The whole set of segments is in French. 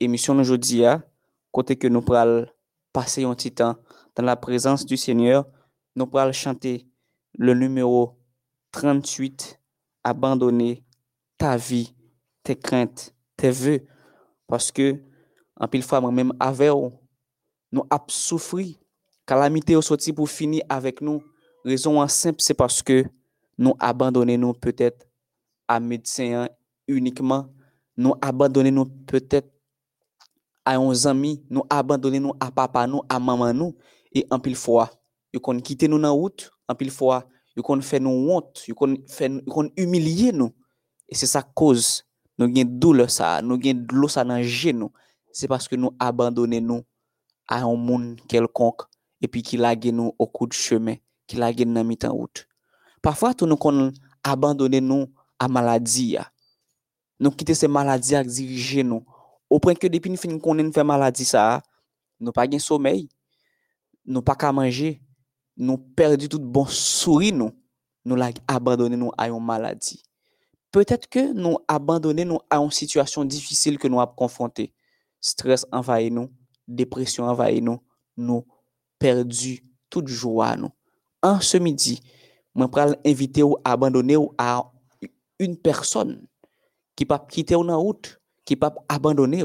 émission d'aujourd'hui, côté que nous pourrons passer un petit temps dans la présence du Seigneur, nous pourrons chanter le numéro 38, Abandonner ta vie, tes craintes, tes vœux, parce que, en pile fois, moi-même, avec nous avons souffri, calamité au sorti pour finir avec nous. Raison simple, c'est parce que nous abandonnons peut-être à médecin uniquement, nous abandonnons peut-être à un ami, nous abandonnons nous à papa nous, à maman nous, et en pile fois, ils qu'on quitte nous dans route, en pile fois, ils qu'on fait nous honte, ils qu'on fait qu'on humilier nous. Et c'est ça cause nous avons douleur ça, nous avons de l'eau ça dans nous. C'est parce que nous abandonnons nous à un monde quelconque et puis qui lague nous au coup de chemin, qui lague dans mi-temps route. Parfois, nous qu'on abandonné nous à maladie. Nous quitter ces maladies à diriger nous. Ou pren ke depi nou fin konen fè maladi sa, nou pa gen somey, nou pa ka manje, nou perdi tout bon souri nou, nou la abandone nou a yon maladi. Petet ke nou abandone nou a yon situasyon difisil ke nou ap konfronte. Stres envaye nou, depresyon envaye nou, nou perdi tout joa nou. An se midi, mwen pral invite ou abandone ou a yon person ki pa pkite ou nan out, qui pas abandonner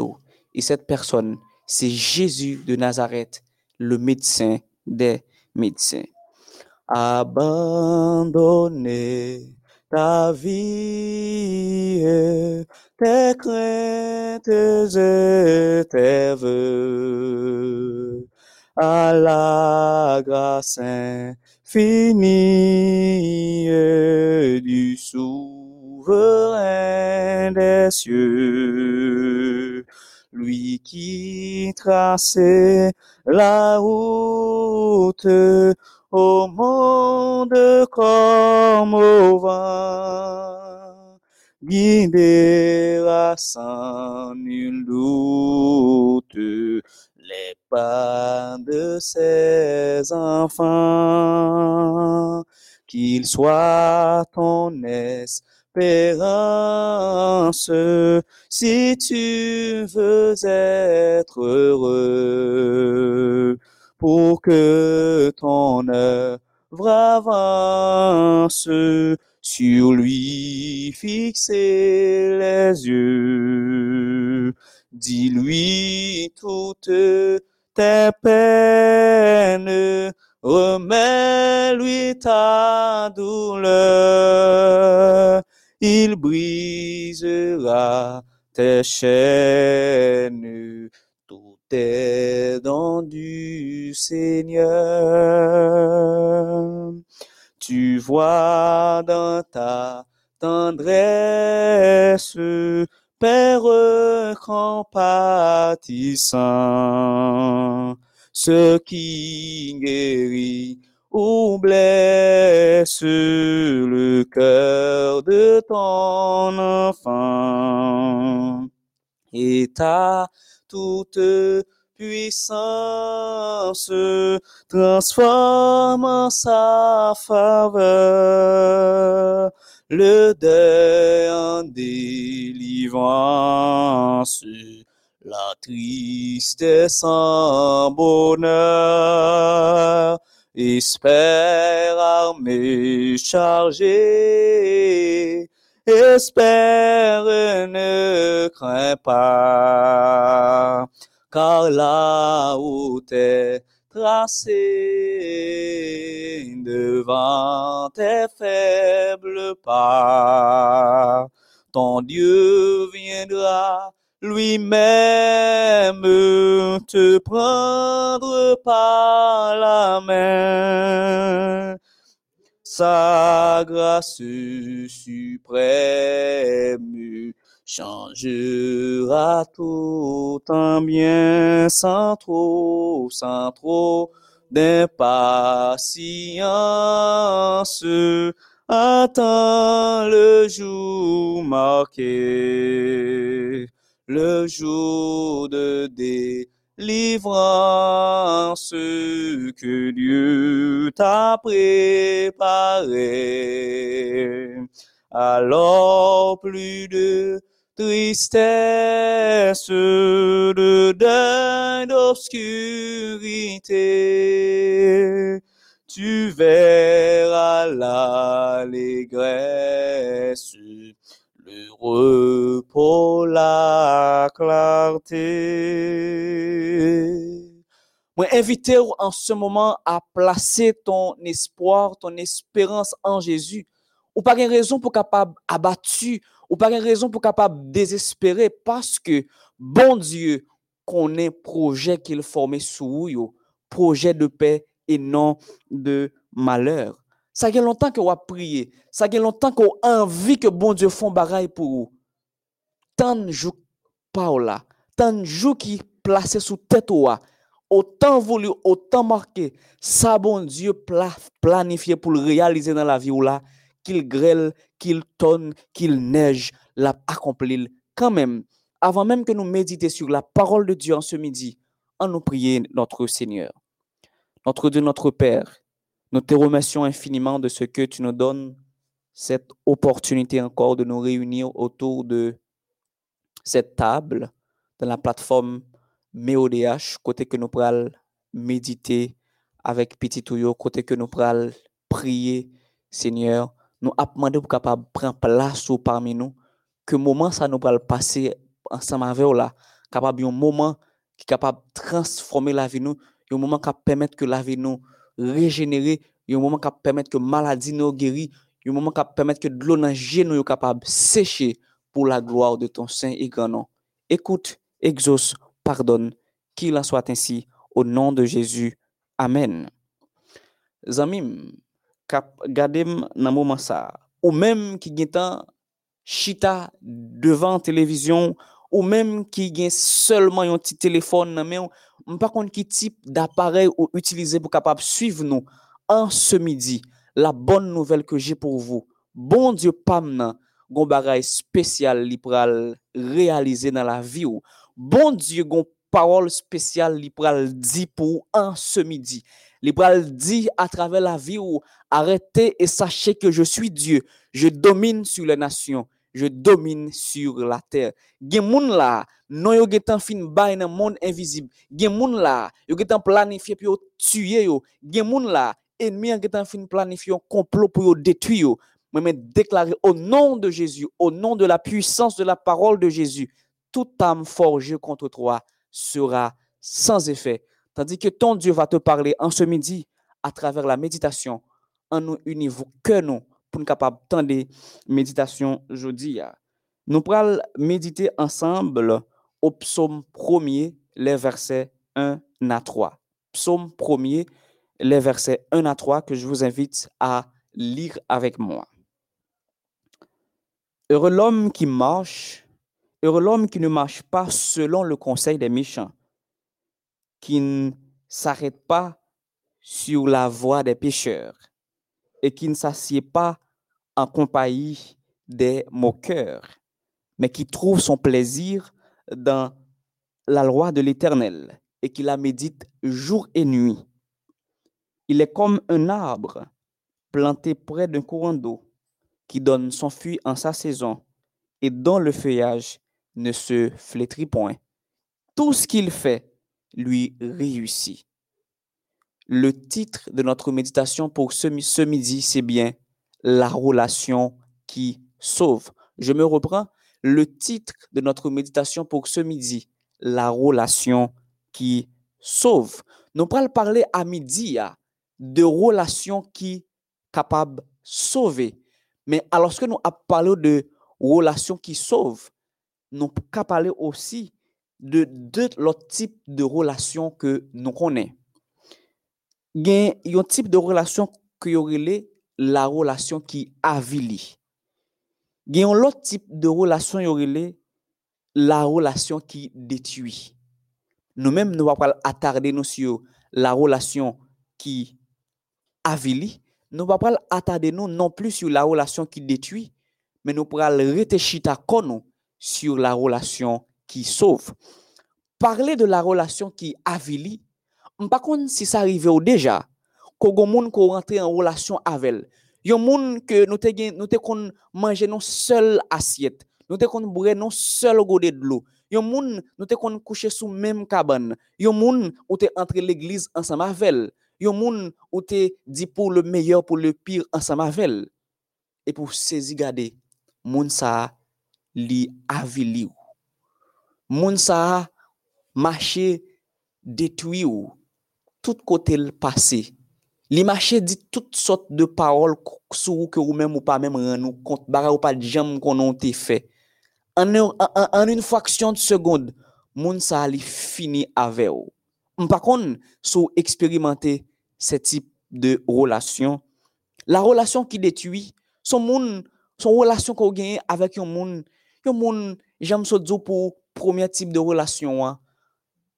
et cette personne c'est Jésus de Nazareth, le médecin des médecins. Abandonner ta vie, tes craintes et tes vœux. À la grâce infinie du souverain des cieux, lui qui traçait la route au monde comme au vent, guidera sans nul doute les pas de ses enfants, qu'ils soient ton espérance, si tu veux être heureux, pour que ton œuvre avance, sur lui fixer les yeux. Dis-lui toutes tes peines, remets-lui ta douleur, il brisera tes chaînes, tout est dans du Seigneur. Tu vois dans ta tendresse Père compatissant, ce qui guérit ou blesse le cœur de ton enfant. Et ta toute puissance transforme en sa faveur le deuil la tristesse en bonheur, espère armé chargé, espère ne crains pas, car là où t'es tracé devant tes faibles pas. Ton Dieu viendra lui-même te prendre par la main. Sa grâce suprême changera tout en bien sans trop, sans trop d'impatience. Attends le jour marqué, le jour de délivrance que Dieu t'a préparé. Alors plus de tristesse, de deuil, d'obscurité, tu verras l'allégresse, le repos, la clarté. Moi, inviter en ce moment à placer ton espoir, ton espérance en Jésus. Ou pas une raison pour capable abattu, ou pas une raison pour capable désespérer parce que bon Dieu connaît projet qu'il formait sous vous, projet de paix et non de malheur. Ça fait longtemps que vous a prié, ça fait longtemps qu'on a envie que bon Dieu fasse bagaille pour vous. Tant de jours tant de jours qui placé sous tête ou autant voulu, autant marqué, ça bon Dieu planifié pour le réaliser dans la vie ou là, qu'il grêle, qu'il tonne, qu'il neige, l'a accompli quand même. Avant même que nous méditions sur la parole de Dieu en ce midi, en nous prier notre Seigneur. Notre Dieu, notre Père, nous te remercions infiniment de ce que tu nous donnes, cette opportunité encore de nous réunir autour de cette table, de la plateforme MEODH, côté que nous pourrons méditer avec Petit Touyo, côté que nous pourrons prier, Seigneur. Nous demandé pour capable prendre place parmi nous, que moment ça nous pourra passer ensemble avec nous là, capable un moment qui est capable de transformer la vie nous, un moment qui permettre que la vie nous régénérer, un moment qui permettre que maladie nous guérit, un moment qui permettre que l'eau dans nous capable sécher pour la gloire de ton saint et grand nom. Écoute, exauce pardonne, qu'il en soit ainsi, au nom de Jésus. Amen. Zamim, kap gadem nan moment ou même qui chita devant télévision, ou même qui gen seulement un petit téléphone nan men, pas contre qui type d'appareil ou utiliser pour capable suivre nous en ce midi. La bonne nouvelle que j'ai pour vous, bon Dieu pam gon bagay spécial li pral réaliser dans la vie bon Dieu gon parole spéciale li pral dit pour un ce midi. Li pral dit à travers la vie arrêtez et sachez que je suis Dieu. Je domine sur les nations. Je domine sur la terre. Gen moun la, non yo getan fin bay nan monde invisible. Gen moun la, yo getan planifié pour tuer yo. Gen moun la, ennemi getan fin un complot pour yo détruire yo. Mais déclarer au nom de Jésus, au nom de la puissance de la parole de Jésus, toute âme forgée contre toi sera sans effet. Tandis que ton Dieu va te parler en ce midi à travers la méditation, en nous unissant que nous pour nous capables de méditation jeudi. Nous pourrons méditer ensemble au psaume 1er, les versets 1 à 3. Psaume 1er, les versets 1 à 3 que je vous invite à lire avec moi. Heureux l'homme qui marche Heureux l'homme qui ne marche pas selon le conseil des méchants, qui ne s'arrête pas sur la voie des pécheurs et qui ne s'assied pas en compagnie des moqueurs, mais qui trouve son plaisir dans la loi de l'Éternel et qui la médite jour et nuit. Il est comme un arbre planté près d'un courant d'eau qui donne son fruit en sa saison et dont le feuillage ne se flétrit point. Tout ce qu'il fait lui réussit. Le titre de notre méditation pour ce, midi, c'est bien la relation qui sauve. Je me reprends. Le titre de notre méditation pour ce midi, la relation qui sauve. Nous allons parler à midi de relation qui capable de sauver. Mais alors que nous parlé de relation qui sauve, nous pouvons parler aussi de deux autres types de relations que nous connaissons. Il y a un type de relation qui est la relation qui avili. Il y a un autre type de relation qui la relation qui détruit. Nous-mêmes, nous ne pas attarder sur la relation qui avili. Nous ne pas attarder nous non plus sur la relation qui détruit, mais nous pourrons réfléchir sur la relation qui sauve. Parler de la relation qui avilie, par contre si ça arrive déjà, qu'on moun ko rentre en relation avec. Yon moun que nous te nous te kon manger non seul assiette. nous te kon boire non seul godé de l'eau. Yon moun, nous te kon coucher sous même cabane. Yon moun, ou te entre l'église ensemble avec Yon moun, ou te dit pour le meilleur, pour le pire ensemble avec Et pour saisir garder, moun sa li avili ou. Moun sa marché détruit ou. Tout côté le passé. Li mache di tout sot de parol sou ou ke ou menm ou pa menm ren nou kont bara ou pa djem konon te fe. An un fwaksyon de segonde, moun sa li fini ave ou. Mpa kon sou eksperimente se tip de relasyon. La relasyon ki detui, son moun, son relasyon ko genye avek yon moun, yon moun jam so dzo pou premier tip de relasyon an.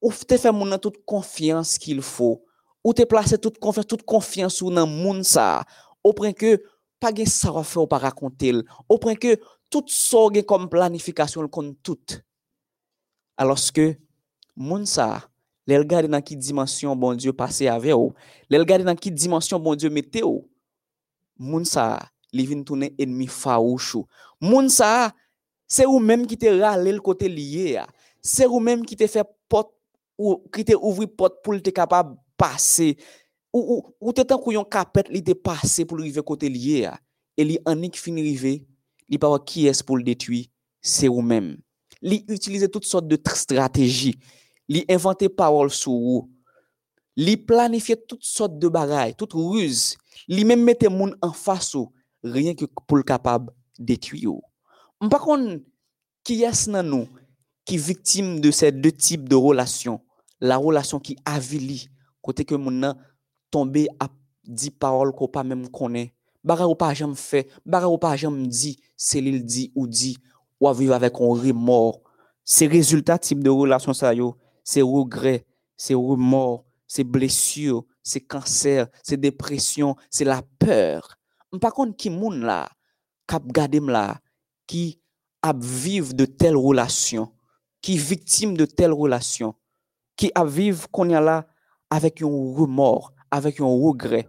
Ou te fe moun nan tout konfians ki l fo. ou te plase tout konfians, tout konfians ou nan moun sa, ou pren ke pa gen sa wafè ou pa rakonte l, ou pren ke tout so gen kom planifikasyon l kon tout. Aloske, moun sa, lèl gade nan ki dimensyon bon Diyo pase ave ou, lèl gade nan ki dimensyon bon Diyo mete ou, moun sa, li vin toune enmi fawouch ou. Moun sa, se ou menm ki te rale l kote liye ya, se ou menm ki te fè pot, ou ki te ouvri pot pou l te kapab pase, ou, ou, ou te tan kou yon kapet li te pase pou rive kote liye a, e li anik fin rive, li pa wak ki es pou l detui, se ou mem. Li utilize tout sort de strategi, li invente parol sou ou, li planifiye tout sort de bagay, tout ruse, li men mette moun an faso, rien ke pou l kapab detui ou. Mpa kon ki yes nan nou, ki viktim de se de tip de relasyon, la relasyon ki avili, Kote ke moun nan tombe ap di parol ko pa menm konen. Bara ou pa jam fe, bara ou pa jam di, se li l di ou di, ou aviv avèk on remor. Se rezultat tip de relasyon sa yo, se regre, se remor, se blesur, se kanser, se depresyon, se la peur. Mpa kon ki moun la, kap gade m la, ki ap viv de tel relasyon, ki viktim de tel relasyon, ki ap viv kon ya la avec un remords, avec un regret.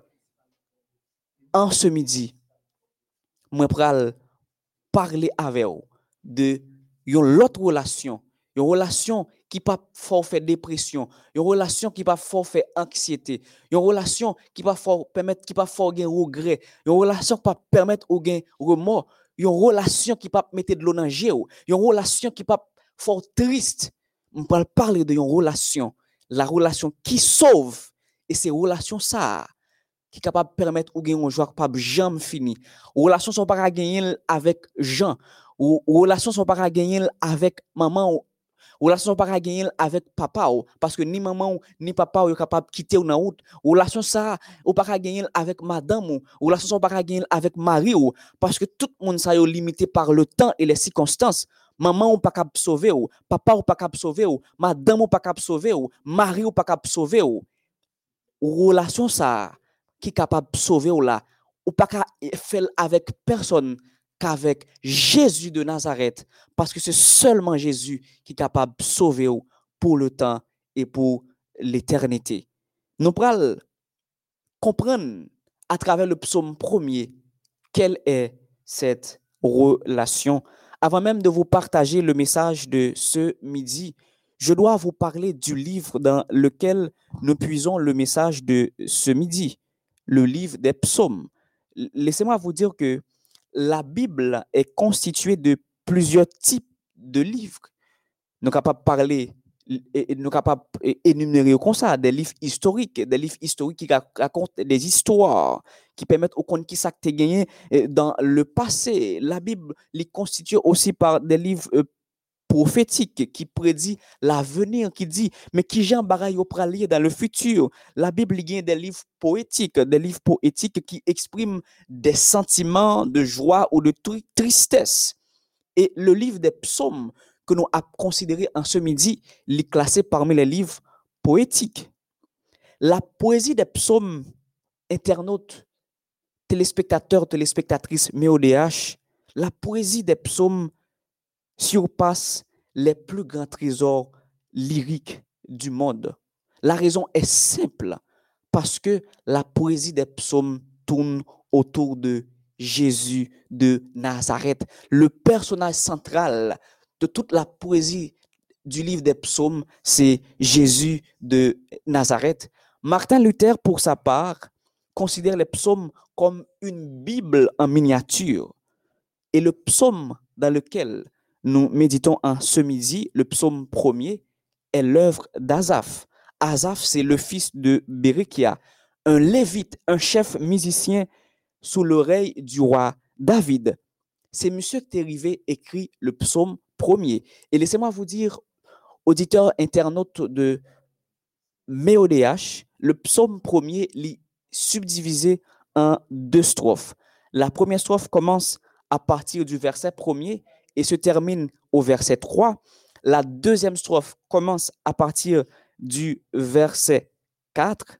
En ce midi, moi pral parler avec vous de une autre relation, une relation qui pas fort faire dépression, une relation qui pas fort faire anxiété, une relation qui pas fort permettre qui pas fort gain regret, une relation qui pas permettre au gain remords, une relation qui pas mettre de l'eau dans une relation qui pas fort triste. On parle parler de une relation, la relation qui sauve et c'est relation ça qui est capable de permettre ou gagner un joueur pas jamais fini. Relation sont pas gagner avec Jean, ou relation sont pas gagner avec maman relation pas gagner avec papa parce que ni maman ni papa sont capable quitter ou dans route relation ça ou pas gagner avec madame ou relation pas gagner avec mari ou parce que tout le monde ça est limité par le temps et les circonstances. Maman ou pas capable sauver ou papa ou pas capable sauver ou madame ou pas capable sauver ou mari ou pas capable sauver ou. Relation ça qui capable sauver ou là ou pas faire avec personne qu'avec Jésus de Nazareth, parce que c'est seulement Jésus qui est capable de sauver pour le temps et pour l'éternité. Nous allons comprendre à travers le psaume premier quelle est cette relation. Avant même de vous partager le message de ce midi, je dois vous parler du livre dans lequel nous puisons le message de ce midi, le livre des psaumes. Laissez-moi vous dire que la Bible est constituée de plusieurs types de livres. Nous sommes capables de parler, et nous sommes capables d'énumérer comme ça, des livres historiques, des livres historiques qui racontent des histoires, qui permettent au compte qui s'est gagné dans le passé. La Bible est constituée aussi par des livres euh, prophétique qui prédit l'avenir, qui dit, mais qui Jean Barayo pralier dans le futur. La Bible y a des livres poétiques, des livres poétiques qui expriment des sentiments de joie ou de tristesse. Et le livre des psaumes que nous avons considéré en ce midi, est classé parmi les livres poétiques. La poésie des psaumes, internautes, téléspectateurs, téléspectatrices, méodh, la poésie des psaumes surpasse les plus grands trésors lyriques du monde. La raison est simple, parce que la poésie des psaumes tourne autour de Jésus de Nazareth, le personnage central de toute la poésie du livre des psaumes, c'est Jésus de Nazareth. Martin Luther, pour sa part, considère les psaumes comme une Bible en miniature. Et le psaume dans lequel nous méditons en ce midi, le psaume premier, est l'œuvre d'Azaph. Azaph, c'est le fils de Berekia, un lévite, un chef musicien sous l'oreille du roi David. C'est monsieur Terrivé écrit le psaume premier. Et laissez-moi vous dire, auditeur internaute de Méodh, le psaume premier lit subdivisé en deux strophes. La première strophe commence à partir du verset premier et se termine au verset 3. La deuxième strophe commence à partir du verset 4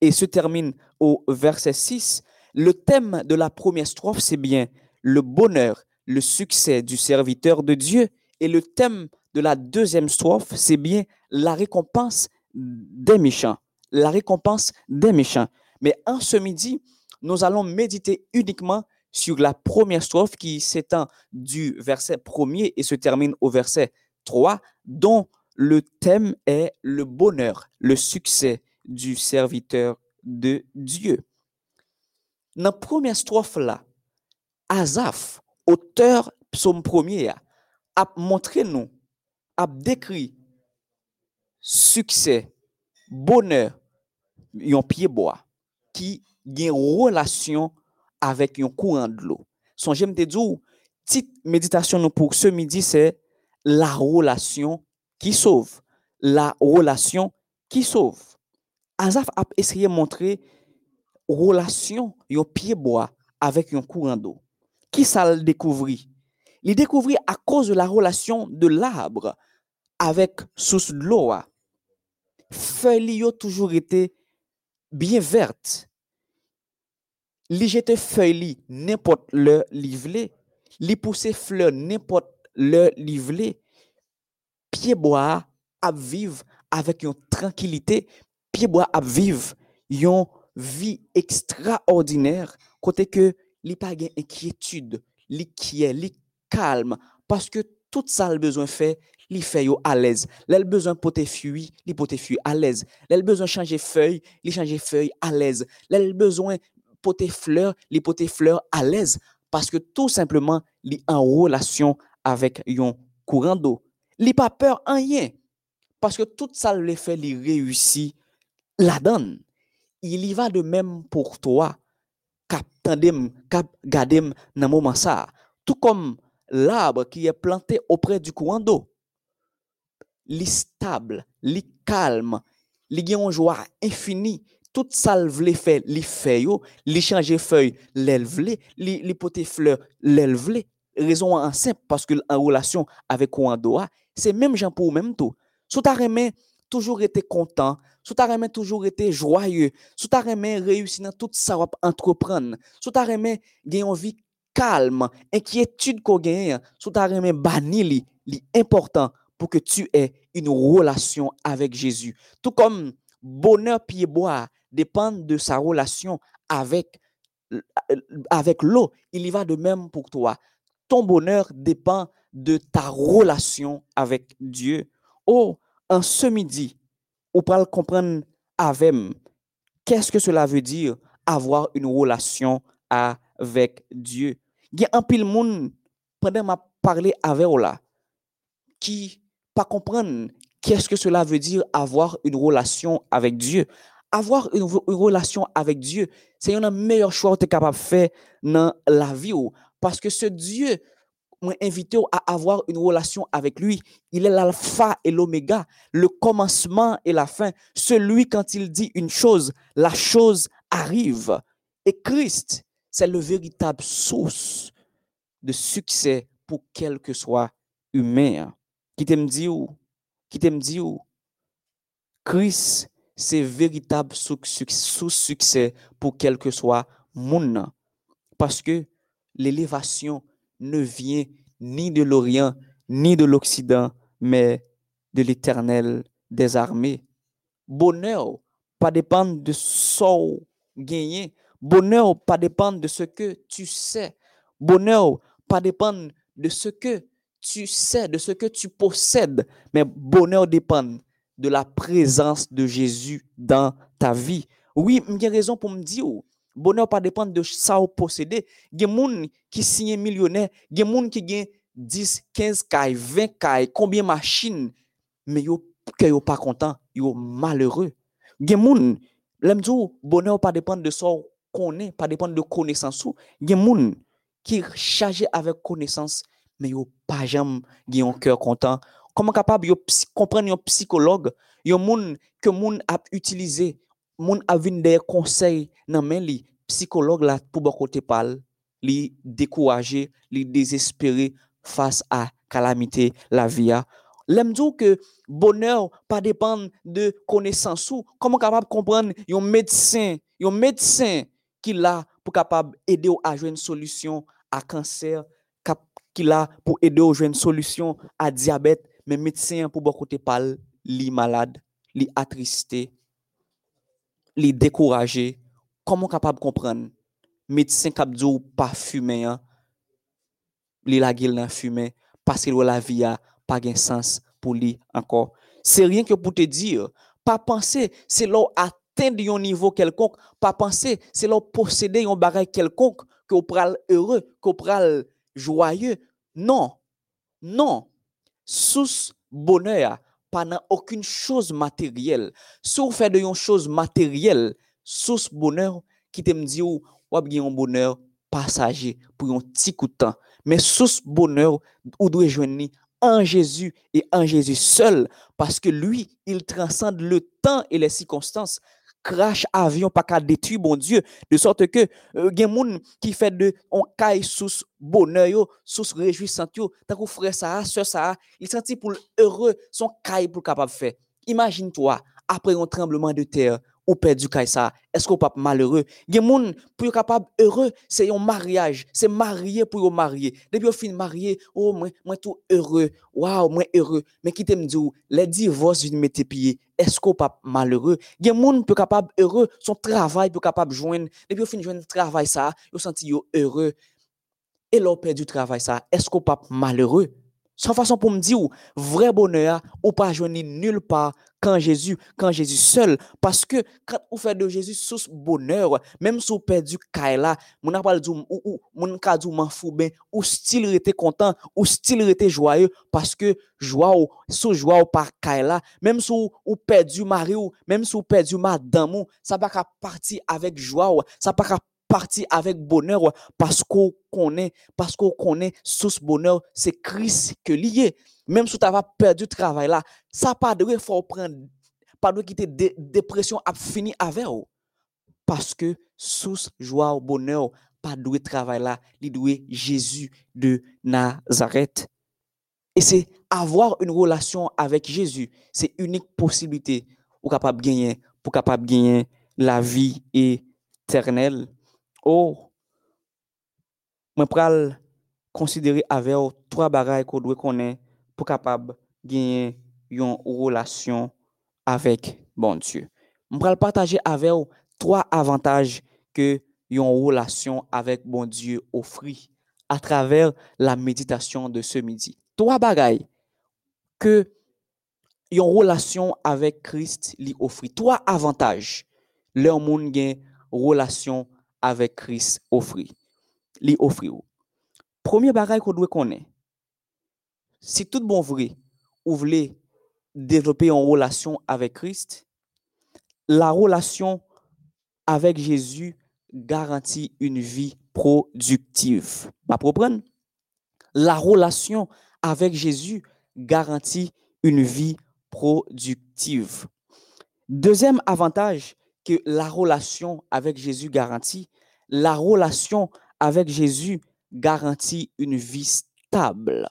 et se termine au verset 6. Le thème de la première strophe, c'est bien le bonheur, le succès du serviteur de Dieu. Et le thème de la deuxième strophe, c'est bien la récompense des méchants. La récompense des méchants. Mais en ce midi, nous allons méditer uniquement sur la première strophe qui s'étend du verset premier et se termine au verset 3, dont le thème est le bonheur, le succès du serviteur de Dieu. Dans la première strophe là, Azaf, auteur psaume premier, a montré nous, a décrit succès, bonheur, un pied bois qui une relation avec un courant de l'eau. Son j'aime te dire, petite méditation pour ce midi, c'est la relation qui sauve. La relation qui sauve. Azaf a essayé de montrer relation un pied bois avec un courant d'eau. Qui ça le découvrit? Il découvrit à cause de la relation de l'arbre avec source de l'eau. Feuilles ont toujours été bien vertes. Li jette feuilles n'importe le livlé. Li pousse fleurs n'importe le livlé. Pied bois à vivre avec une tranquillité. Pied bois à vivre une vie extraordinaire côté que li pas inquiétude, li qui li calme parce que tout ça le besoin fait fait yo à l'aise. L'elle besoin poter fuir, li poter fuir à l'aise. L'elle besoin changer feuille, li changer feuille à l'aise. Besoin poter fleur, li poter fleur à l'aise parce que tout simplement li en relation avec yon courant d'eau. Li pas peur en rien parce que tout ça le fait li réussit la donne. Il y va de même pour toi. Gadem moment. Tout comme l'arbre qui est planté auprès du courant d'eau. Li stable, li calme, li joie infinie. Tout ça le fait, li fait yo, li changer feuille, l'elvle, li, li pote fleur, l'elvle. Raison en simple parce que en relation avec courant d'eau, c'est même gens pour même tout. Sous ta toujours été content, sous ta toujours été joyeux, sous ta remè réussi dans tout ça entreprendre, sous ta remè gagne une vie calme, inquiétude qu'on gagne, sous ta remè bani li, li important pour que tu aies une relation avec Jésus. Tout comme bonheur pied bois dépend de sa relation avec avec l'eau, il y va de même pour toi. Ton bonheur dépend de ta relation avec Dieu. Oh, en ce midi, ou le comprendre avec qu'est-ce que cela veut dire avoir une relation avec Dieu. Il y a un pile monde pendant m'a parlé avec là qui pas comprendre qu'est-ce que cela veut dire avoir une relation avec Dieu. Avoir une, relation avec Dieu, c'est un meilleur choix que tu es capable de faire dans la vie. Parce que ce Dieu m'a invité à avoir une relation avec lui. Il est l'alpha et l'oméga, le commencement et la fin. Celui, quand il dit une chose, la chose arrive. Et Christ, c'est le véritable source de succès pour quel que soit humain. Qui t'aime où? Qui t'aime où? Christ, c'est véritable sous-succès pour quel que soit monde. Parce que l'élévation ne vient ni de l'Orient, ni de l'Occident, mais de l'Éternel des armées. Bonheur, pas dépendre de gagné. Bonheur pas dépendre de ce que tu sais. Bonheur pas dépendre de ce que tu sais, de ce que tu possèdes. Mais bonheur dépend de la présence de Jésus dans ta vie. Oui, j'ai raison pour me dire, bonheur pas dépendre de ça ou posséder. Il y a des gens qui signent millionnaire, il y a des gens qui gagnent 10, 15 cailles, 20 cailles, combien de machines, mais ils ne pas content, ils sont malheureux. Il y a des gens, l'aime bonheur pas dépendre de ça qu'on est, pas dépendre de connaissance. Il y a des gens qui chargés avec connaissance, mais ils pas jamais un cœur content. Comment capable de comprendre un psychologue, un monde que monde a utilisé, monde a vu des conseils dans main psychologue là pour bon côté parle, li décourager, li désespérer face à calamité la vie L'aime que bonheur pas dépend de connaissance ou comment capable comprendre un médecin, un médecin qui là pour capable aider à jouer une solution à cancer, qui là pour aider à jouer une solution à diabète, mais médecin pour beaucoup côté parle, li malade, li attristé, li découragé. Comment capable comprendre? Médecin qui dit pas fumer, hein? li la gueule dans fumer parce que la vie a pas de sens pour lui encore. C'est rien que pour te dire, pas penser, c'est là atteindre un niveau quelconque, pas penser, c'est là posséder un bagage quelconque que vous pral heureux, que vous pral joyeux. Non. Non. Sous bonheur, pas aucune chose matérielle. Si vous faites de une chose matérielle, sous bonheur, qui te me dit ou, ou un bonheur passager pour un petit coup de temps. Mais sous bonheur, ou doit joindre en Jésus et en Jésus seul, parce que lui, il transcende le temps et les circonstances. Crash avion pas qu'à détruire bon Dieu de sorte que euh, gen qui fait de on caille sous bonheur sous réjouissant yo. Tant que frère ça sœur ça il senti pour heureux son caille pour capable faire. Imagine toi après un tremblement de terre ou perdu ça? Est-ce qu'on pas malheureux? Gen moun pour capable heureux c'est un mariage. C'est marié pour marier depuis au fin marié oh moi moi tout heureux. Waouh moi heureux. Mais qui t'aime dire les divorces viennent mettre pieds est-ce qu'on pas malheureux? Gen moun peut capable heureux son travail peut capable joindre. Depuis au fin joindre travail ça yo senti heureux. Et l'on perdu travail ça est-ce qu'on pas malheureux? Sans façon pour me dire, vrai bonheur, ou pas joindre nulle part quand Jésus, quand Jésus seul. Parce que quand vous faites de Jésus sous bonheur, même si vous perdu Kaila, mon pas dit, ou, mon ka dit, m'en fou ben, ou style était content, ou style était joyeux, parce que joie ou, sous joie ou par Kaila, même si vous perdu mari ou, même si vous perdu madame ou, ça pas partir avec joie ou, ça pas parti avec bonheur parce qu'on connaît, parce qu'on connaît sous ce bonheur, c'est Christ que lié. Même si tu as perdu le travail là, ça pas de faut prendre, pas de quitter dépression à fini avec Parce que sous joie au bonheur, pas de travail là, il doit Jésus de Nazareth. Et c'est avoir une relation avec Jésus, c'est unique possibilité pour capable gagner, pour capable gagner la vie éternelle. Oh, je pral considérer avec trois bagages qu'on doit connaître pour capable gagner une relation avec bon Dieu. Je pral partager avec vous trois avantages que une relation avec bon Dieu offre à travers la méditation de ce midi. Trois bagages que une relation avec Christ lui offre. Trois avantages. Leur monde gagne relation avec Christ offri. Li offri Premier bagage qu'on doit connaître. Si tout bon vrai, vous voulez développer une relation avec Christ, la relation avec Jésus garantit une vie productive. Ma propre La relation avec Jésus garantit une vie productive. Deuxième avantage, que la relation avec Jésus garantit, la relation avec Jésus garantit une vie stable.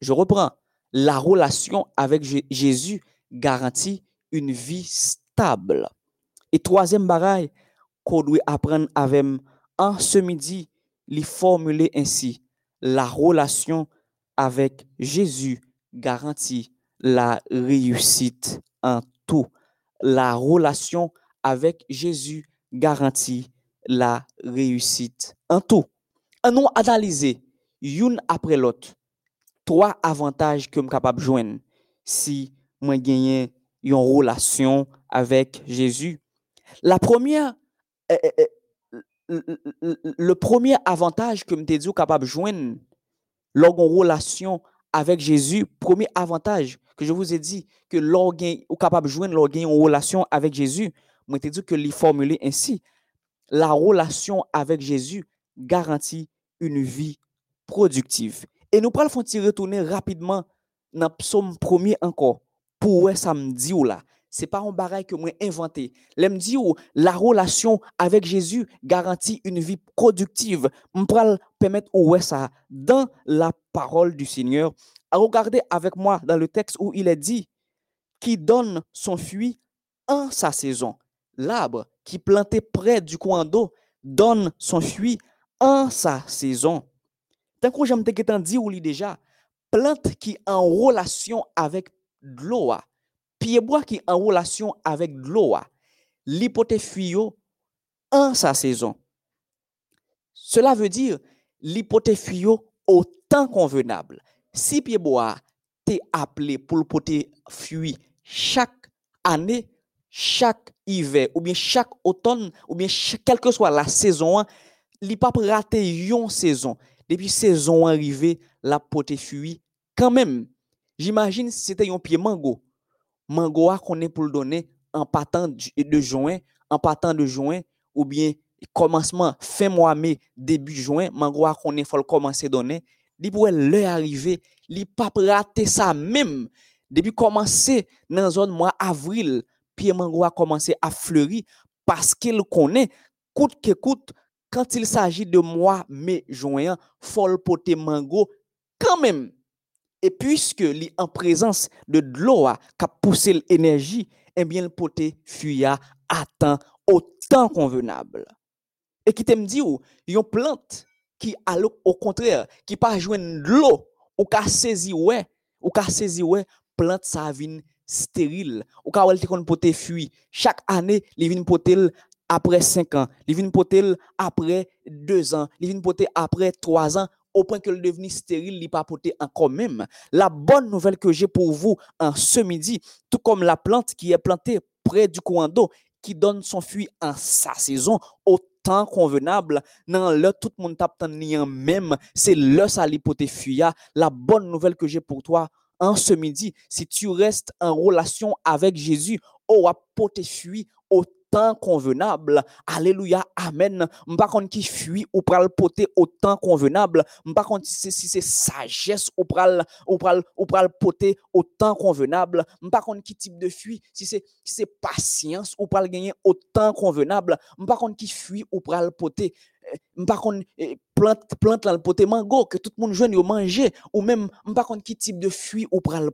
Je reprends. La relation avec Jésus garantit une vie stable. Et troisième bagaille qu'on doit apprendre avec en ce midi, les formuler ainsi. La relation avec Jésus garantit la réussite en tout. La relation avec Jésus garantit la réussite en tout. Nous analyser une après l'autre trois avantages que je suis capable de joindre si je gagne une relation avec Jésus. La première, eh, eh, eh, le premier avantage que je suis capable de joindre lors d'une relation avec Jésus, premier avantage que je vous ai dit que lors ou capable de joindre lors une relation avec Jésus, je te dit que les formuler ainsi. La relation avec Jésus garantit une vie productive. Et nous allons retourner rapidement dans le psaume premier encore pour ça me dit là? C'est pas un bagage que moi inventé. L'aime la relation avec Jésus garantit une vie productive. Vais permettre ouais ça? Dans la parole du Seigneur. Regardez avec moi dans le texte où il est dit qui donne son fruit en sa saison. L'arbre qui planté près du coin d'eau donne son fruit en sa saison. Tant que j'aime te dit ou déjà, plante qui en relation avec l'eau, pied bois qui en relation avec l'eau, l'hypothèse en sa saison. Cela veut dire l'hypothèse au temps convenable. Si pied bois appelé pour le fruit chaque année, chaque hiver, ou bien chaque automne, ou bien quelle que soit la saison, il pas rater une saison. Depuis saison arrivée, la pote fuit quand même. J'imagine si c'était un pied mango. Mango a qu'on est pour le donner en partant de juin, en partant de juin, ou bien commencement fin mois mai, début juin, mango a qu'on est faut commencer à donner. Depuis l'heure arrivée, il pas rater ça même. Depuis commencer dans zone mois avril, pied mango a commencé à fleurir parce qu'il connaît coûte que coûte quand il s'agit de mois mai juin, faut porter mango quand même. Et puisque est en présence de l'eau qui a poussé l'énergie, eh bien le poté fuya à temps au temps convenable. Et qui t'aime ou une plante qui au contraire qui pas joindre l'eau ou ka saisi ouais ou ka saisi ouais plante ça vient stérile ou ka elle kon poté fuit chaque année il vient poter après 5 ans, il vient après 2 ans, il vient après 3 ans au point que le devenu stérile, il pas encore même. La bonne nouvelle que j'ai pour vous en ce midi, tout comme la plante qui est plantée près du coin d'eau, qui donne son fruit en sa saison, au temps convenable, dans le tout le monde tape même, c'est le salipoté fuya. La bonne nouvelle que j'ai pour toi en ce midi, si tu restes en relation avec Jésus, au poté fuit au convenable. Alléluia, amen. M'pa qui fuit ou pral poter au temps convenable. M'pa contre si c'est sagesse ou pral ou pral ou pral au temps convenable. M'pa qui type de fuit si c'est patience ou pral gagner au temps convenable. M'pa qui fuit ou pral poter par contre eh, plante plante poté mango que tout le monde jeune yo manger ou même par contre qui type de fruit ou pral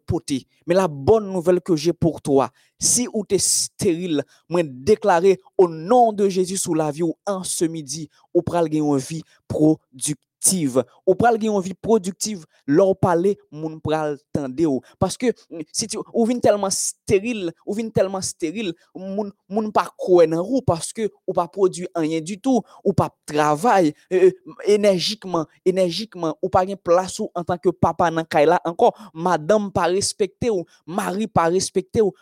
mais la bonne nouvelle que j'ai pour toi si ou t'es stérile moi déclarer au nom de Jésus sous la vie ou en ce midi ou pral gagner une vie productive ou pral gen une vie productive, leur parler, moun pral tande ou. Parce que mm, si tu ou vin tellement stérile, ou vin tellement stérile, moun moun pas croire en ou parce que ou pas produit rien du tout, ou pas travail euh, énergiquement, énergiquement ou pas gen place ou en tant que papa nan là encore, madame pas respecté ou mari pas respecté ou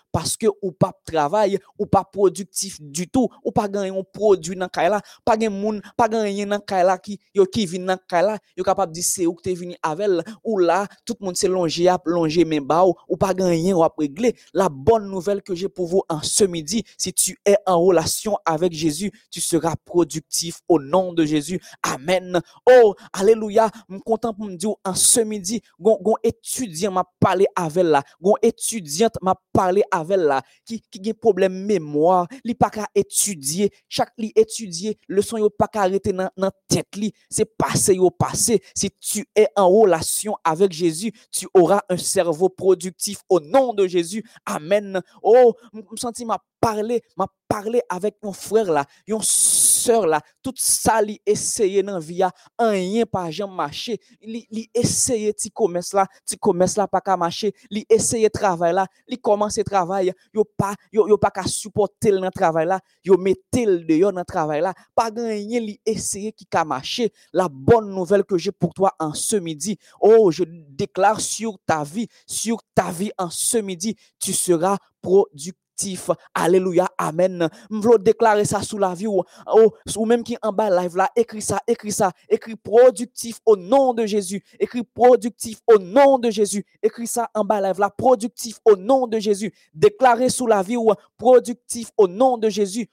que ou pas travail, ou pas productif du tout, ou pas gen un produit nan là, pas gen moun, pas gen rien nan là qui yo qui vin nan là, yo capable dire c'est où que tu es venu avec ou là tout le monde s'est longé à plonger même bas ou pas gagner ou à régler. La bonne nouvelle que j'ai pour vous en ce midi, si tu es en relation avec Jésus, tu seras productif au nom de Jésus. Amen. Oh, alléluia. Je suis content pour me dire en ce midi, gon, gon étudiant m'a parlé avec là, gon étudiante m'a parlé avec là qui qui a problème mémoire, li pas qu'à étudier, chaque li étudier, leçon yo pas qu'à arrêter dans dans tête li, c'est passé au passé. Si tu es en relation avec Jésus, tu auras un cerveau productif au nom de Jésus. Amen. Oh, je sens m'a parlé, m'a parlé avec mon frère là, douceur là, tout ça li essayer dans vie a, rien pas jamais marcher. Li, li ti commerce là, ti commerce là pas qu'à marcher, li essayer travail là, li commencer travail, yo pas yo, yo pas qu'à supporter le travail là, yo mettel dehors dans travail là, pas rien li essayer qui ka marcher. La bonne nouvelle que j'ai pour toi en ce midi, oh, je déclare sur ta vie, sur ta vie en ce midi, tu seras productif. Alléluia, amen. Je déclarer ça sous la vie ou, ou même qui en bas live là, écris ça, écris ça, écris productif au nom de Jésus, écris productif au nom de Jésus, écris ça en bas live là, productif au nom de Jésus, déclarer sous la vie ou productif au nom de Jésus.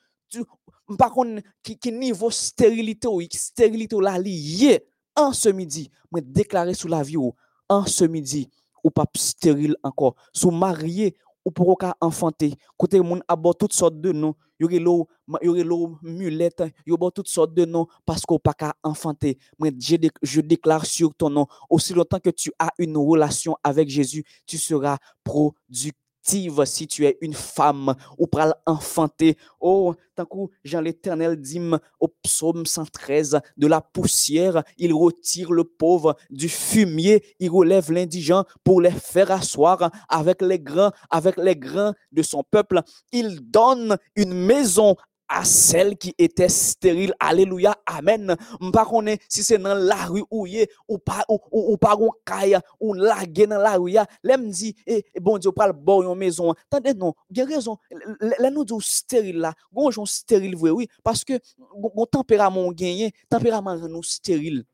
par contre, qui, niveau stérilité ou stérilité là lié en ce midi, mais déclarer sous la vie ou en ce midi, ou pas stérile encore, sous marié ou pour qu'à enfanter. Côté moun a toutes sortes de noms, y aurait l'eau, y aurait l'eau mulette, y aurait toutes sortes de noms parce qu'on pas qu'à enfanter. Je, je déclare sur ton nom, aussi longtemps que tu as une relation avec Jésus, tu seras productif si tu es une femme ou pral enfanter. Oh, tant que Jean l'Éternel dit au psaume 113, de la poussière, il retire le pauvre, du fumier, il relève l'indigent pour les faire asseoir avec les grands, avec les grains de son peuple. Il donne une maison à celle qui était stérile. Alléluia. Amen. M'pa si c'est dans la rue ou ou pas ou ou pas on caille ou laguer dans la rue l'aime dit eh, eh bon Dieu pas le bon une maison. Attendez non, bien raison. Là nous dit stérile là. Gon stérile vrai oui parce que gon tempérament gagné, tempérament nous stérile.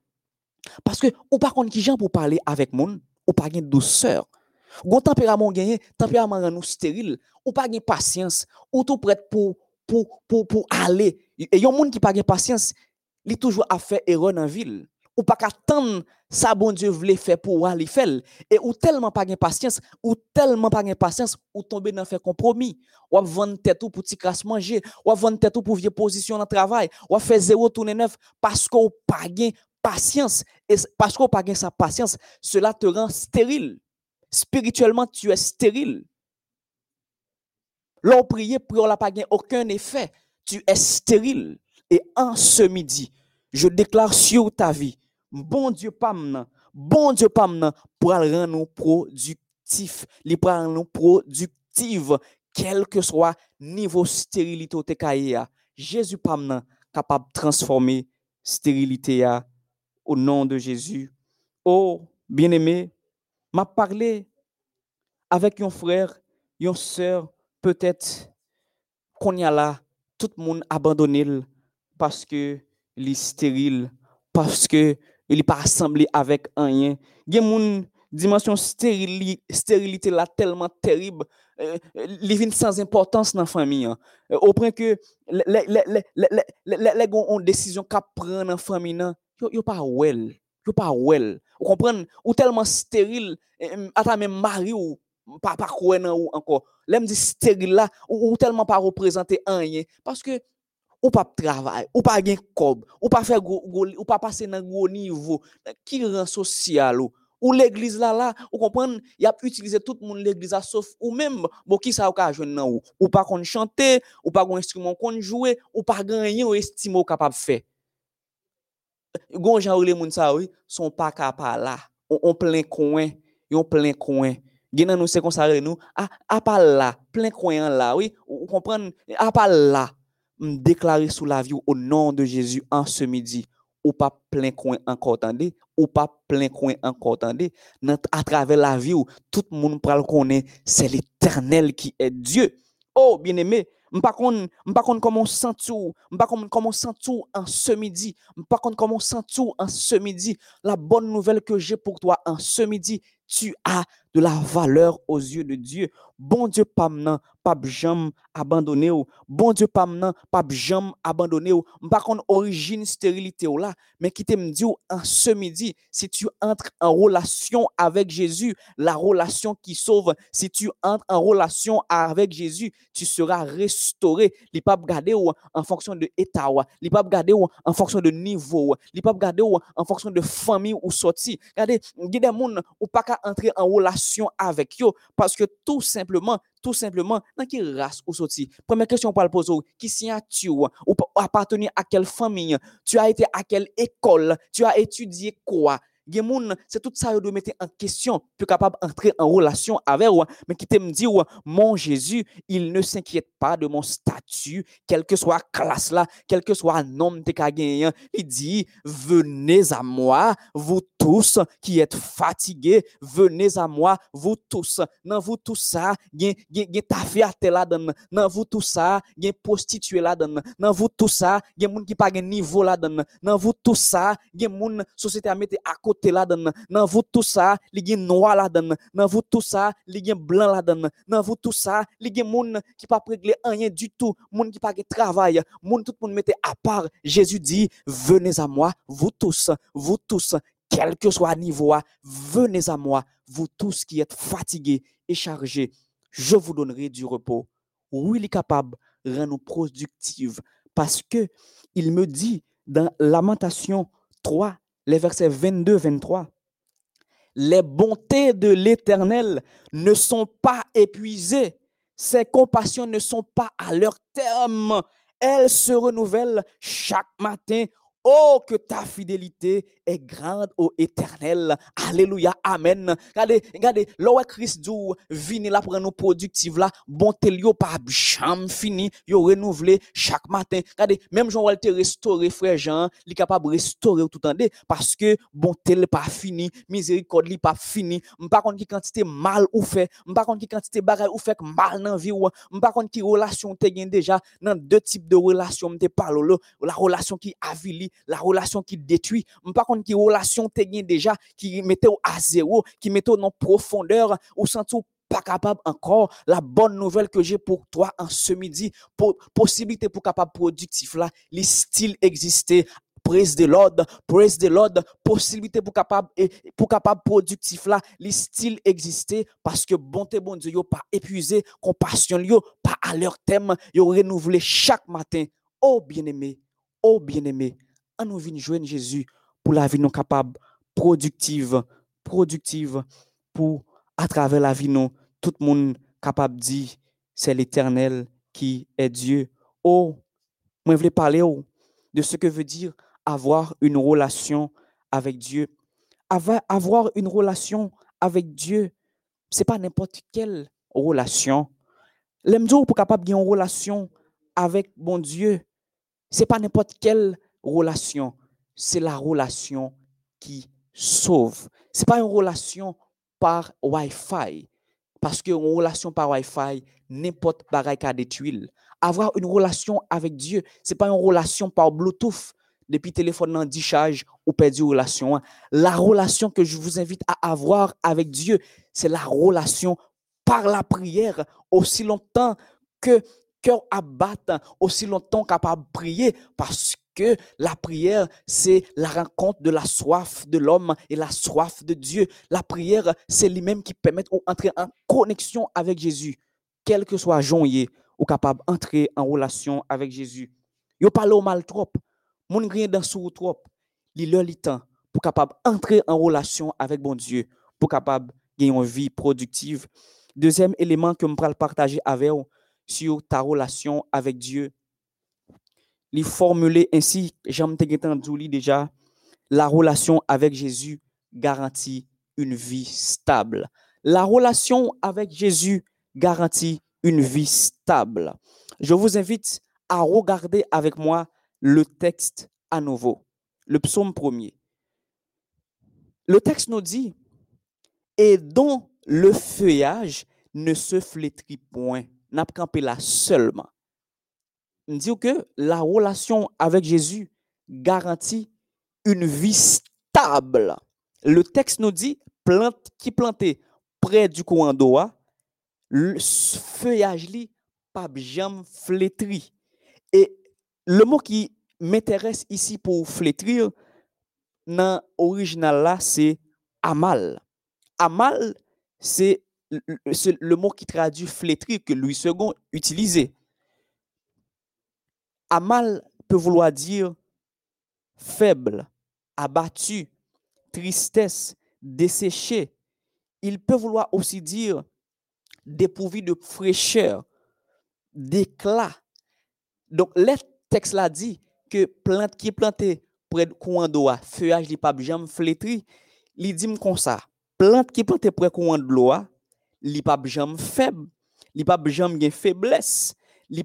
Parce que ou pas contre qui gens pour parler avec monde, ou pas gain douceur. Gon tempérament gagné, tempérament nous stérile, ou pas gain patience, ou tout prêt pour pour, pour, pour aller. Et y a un monde qui pas patience, il toujours à faire erreur dans ville. Ou pas attendre ça bon Dieu voulait faire pour aller faire. Et ou tellement pas de patience, ou tellement pas de patience, ou tomber dans faire compromis. Ou vendre tête pour petit manger, ou vendre tête pour vieille position dans travail, ou faire zéro tourner neuf parce qu'on pas de patience. Et parce qu'on pas sa patience, cela te rend stérile. Spirituellement, tu es stérile. L'on prié, prière n'a pas aucun effet. Tu es stérile. Et en ce midi, je déclare sur ta vie, bon Dieu pamna, bon Dieu pamna, pour rendre nous productifs, pour rendre nous productifs, quel que soit niveau stérilité au Jésus pamna, capable de transformer stérilité au nom de Jésus. Oh, bien-aimé, m'a parlé avec un frère, une sœur, peut-être qu'on y a là, tout le monde abandonné parce que est stérile, parce que n'est pas assemblé avec rien. Il y a une dimension stérilité, stérilité là tellement terrible, euh, les vins sans importance dans la famille. Hein. Euh, au point que les les ont décision qu'à prendre dans la famille, ils sont pas well. Yo pa wèl. Ou kompren, ou telman steril, ata euh, men mari ou, pas pas ou encore l'aime dit stérile là ou, tellement pas représenter rien parce que ou pas travail ou pas gain cob ou pas faire ou pas passer dans gros niveau qui rend social ou. L'église là là ou comprendre il a utilisé tout le monde l'église sauf ou même bon qui ça ka jeune nan ou. Ou pas qu'on chanter ou pas un instrument qu'on jouer ou pas gagner ou estime capable faire gon gens ou les moun ça oui sont pas capable là on plein coin on plein coin Gena nous c'est consacré nous à à pas là plein croyant là oui vous comprenez à pas là déclarer sous la vie au nom de Jésus en ce midi ou pas plein coin encore tendez ou pas plein coin encore tendez à travers la vie où tout le monde le connaître c'est l'éternel qui est Dieu. Oh bien-aimé M'pa kon, m'pa kon comment sent tout, m'pa kon comment sent tout en ce midi, m'pa kon comment tout en ce midi. La bonne nouvelle que j'ai pour toi en ce midi, tu as de la valeur aux yeux de Dieu. Bon Dieu, pas maintenant, pas jam abandonné. Bon Dieu, pas maintenant, pas jam abandonné. Par contre, origine stérilité là, mais qui te me dit en ce midi, si tu entres en relation avec Jésus, la relation qui sauve, si tu entres en relation avec Jésus, tu seras restauré. Pas garder en fonction de état pas garder en fonction de niveau, pas garder en fonction de famille ou sortie. Regardez, il y a des gens ou pas entrer en relation avec eux parce que tout simplement, tout simplement, dans quelle race ou sorti? Première question pour le poser, qui signes-tu ou appartenir à quelle famille? Tu as été à quelle école? Tu as étudié quoi? C'est tout ça que doit mettre en question pour capable entrer en relation avec moi mais qui me dire mon Jésus il ne s'inquiète pas de mon statut quelle que soit classe là quel que soit nom de gagné il dit venez à moi vous tous qui êtes fatigués venez à moi vous tous. Dans vous tout ça gen gen ta là dedans dans vous tout ça gen prostituée là dedans dans vous tout ça gen moun qui pas niveau là dedans dans vous tout ça gen moun société a mettre à côté côté là dans vous tout ça li gen noir là dedans dans vous tout ça li gen blanc là dedans dans vous tout ça li gen moun qui pas régler rien du tout moun qui pas travail moun tout monde mettait à part. Jésus dit venez à moi vous tous vous tous quel que soit niveau venez à moi vous tous qui êtes fatigués et chargés je vous donnerai du repos. Oui il est capable de rendre nous parce que il me dit dans Lamentation 3 les versets 22-23. Les bontés de l'Éternel ne sont pas épuisées, ses compassions ne sont pas à leur terme. Elles se renouvellent chaque matin. Oh, que ta fidélité est grande, au éternel. Alléluia, amen. Regardez, regardez, là Christ dit, vini là pour nous productif là, bonté yo pas jamais fini, yo renouvelé chaque matin. Regardez, même Jean Walter restauré frère Jean, il est capable de restaurer tout temps parce que bonté n'est pas fini, miséricorde n'est pas fini. M'pas contre qui quantité mal ou fait, m'pas contre qui quantité bagaille ou fait mal dans vie ou, m'pas contre qui relation te gagne déjà dans deux types de relations m'te parle la relation qui avili la relation qui détruit. Par contre, qui relation te déjà, qui mettait à zéro, qui mettait en profondeur, ou sans pas capable encore. La bonne nouvelle que j'ai pour toi en ce midi, pour, possibilité pour capable productif là, les styles existaient. Praise de l'ordre, praise de l'ordre, possibilité pour capable pour capable productif là, les styles existaient parce que bonté bon Dieu yo pas épuisé, compassion yo pas à leur thème, yo renouvelé chaque matin. Oh bien-aimé, oh bien-aimé, nous venons joindre Jésus pour la vie non capable, productive, productive, pour à travers la vie non, tout le monde capable de c'est l'éternel qui est Dieu. Oh, moi je voulais parler oh, de ce que veut dire avoir une relation avec Dieu. Avoir une relation avec Dieu, c'est pas n'importe quelle relation. L'aime pour capable une relation avec bon Dieu, c'est pas n'importe quelle relation, c'est la relation qui sauve. Ce n'est pas une relation par Wi-Fi. Parce qu'une relation par Wi-Fi, n'importe pareil qu'à des tuiles. Avoir une relation avec Dieu, ce n'est pas une relation par Bluetooth. Depuis téléphone en discharge ou perdu relation. La relation que je vous invite à avoir avec Dieu, c'est la relation par la prière. Aussi longtemps que cœur abatte, aussi longtemps capable de prier, parce la prière, c'est la rencontre de la soif de l'homme et la soif de Dieu. La prière, c'est lui-même qui permet d'entrer en connexion avec Jésus. Quel que soit joyeux ou capable d'entrer en relation avec Jésus. Yo parle au mal trop. Moun grien dans sou trop. Li leur li temps pour capable entrer en relation avec bon Dieu, pour capable gagner une vie productive. Deuxième élément que je vais partager avec vous sur ta relation avec Dieu, les formuler ainsi, j'aime déjà, la relation avec Jésus garantit une vie stable. La relation avec Jésus garantit une vie stable. Je vous invite à regarder avec moi le texte à nouveau, le psaume premier. Le texte nous dit, et dont le feuillage ne se flétrit point, n'a campé là seulement dit que la relation avec Jésus garantit une vie stable. Le texte nous dit plante qui planté près du courant d'eau, le feuillage li pas flétri. Et le mot qui m'intéresse ici pour flétrir dans l'original là c'est amal. Amal c'est le mot qui traduit flétrir que Louis II utilisait. Amal peut vouloir dire faible, abattu, tristesse, desséché. Il peut vouloir aussi dire dépourvu de fraîcheur, d'éclat. Donc, le texte là dit que plante qui est plantée près de courant d'eau, feuillage n'est pas jamais flétri. Il dit comme ça, plante qui est plantée près de courant d'eau, li pa bjam feb, li pa bjam gen febles,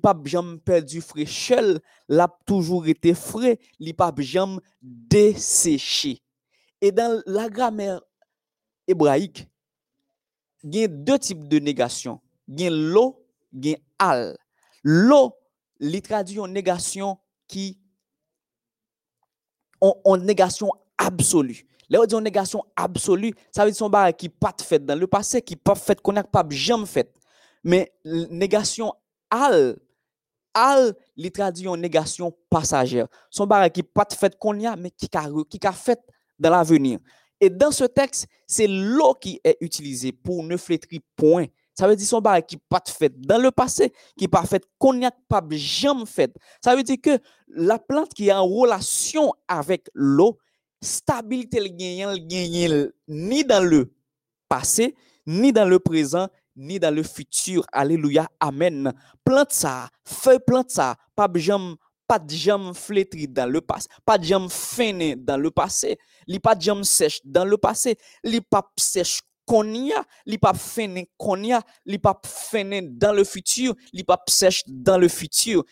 pas jamais perdu fraîcheur, l'a toujours été frais, pas jamais desséché. Et dans la grammaire hébraïque, il y a deux types de négation. Il y a l'eau, il y a al. L'eau, il traduit en négation qui en, négation absolue. Là, on en négation absolue, ça veut dire son barre qui pas fait dans le passé, qui pas fait, qu'on n'a pas jamais fait. Mais négation al, al, il traduit en négation passagère. Son barre qui pas fait qu'on y a, mais qui a, fait dans l'avenir. Et dans ce texte, c'est l'eau qui est utilisée pour ne flétrir point. Ça veut dire son baril qui pas fait dans le passé, qui pas fait qu'on n'y a pas jamais fait. Ça veut dire que la plante qui est en relation avec l'eau, stabilité le gagne ni dans le passé, ni dans le présent, ni dans le futur. Alléluia. Amen. Plante ça, feuille plante ça, pas jamais pas de jambes flétri dans le passé, pas de jambes fainées dans le passé, li pas de jambes sèches dans le passé, li pas sèche qu'on y a, li pas fainé qu'on li pas dans le futur, li pas sèche dans le futur.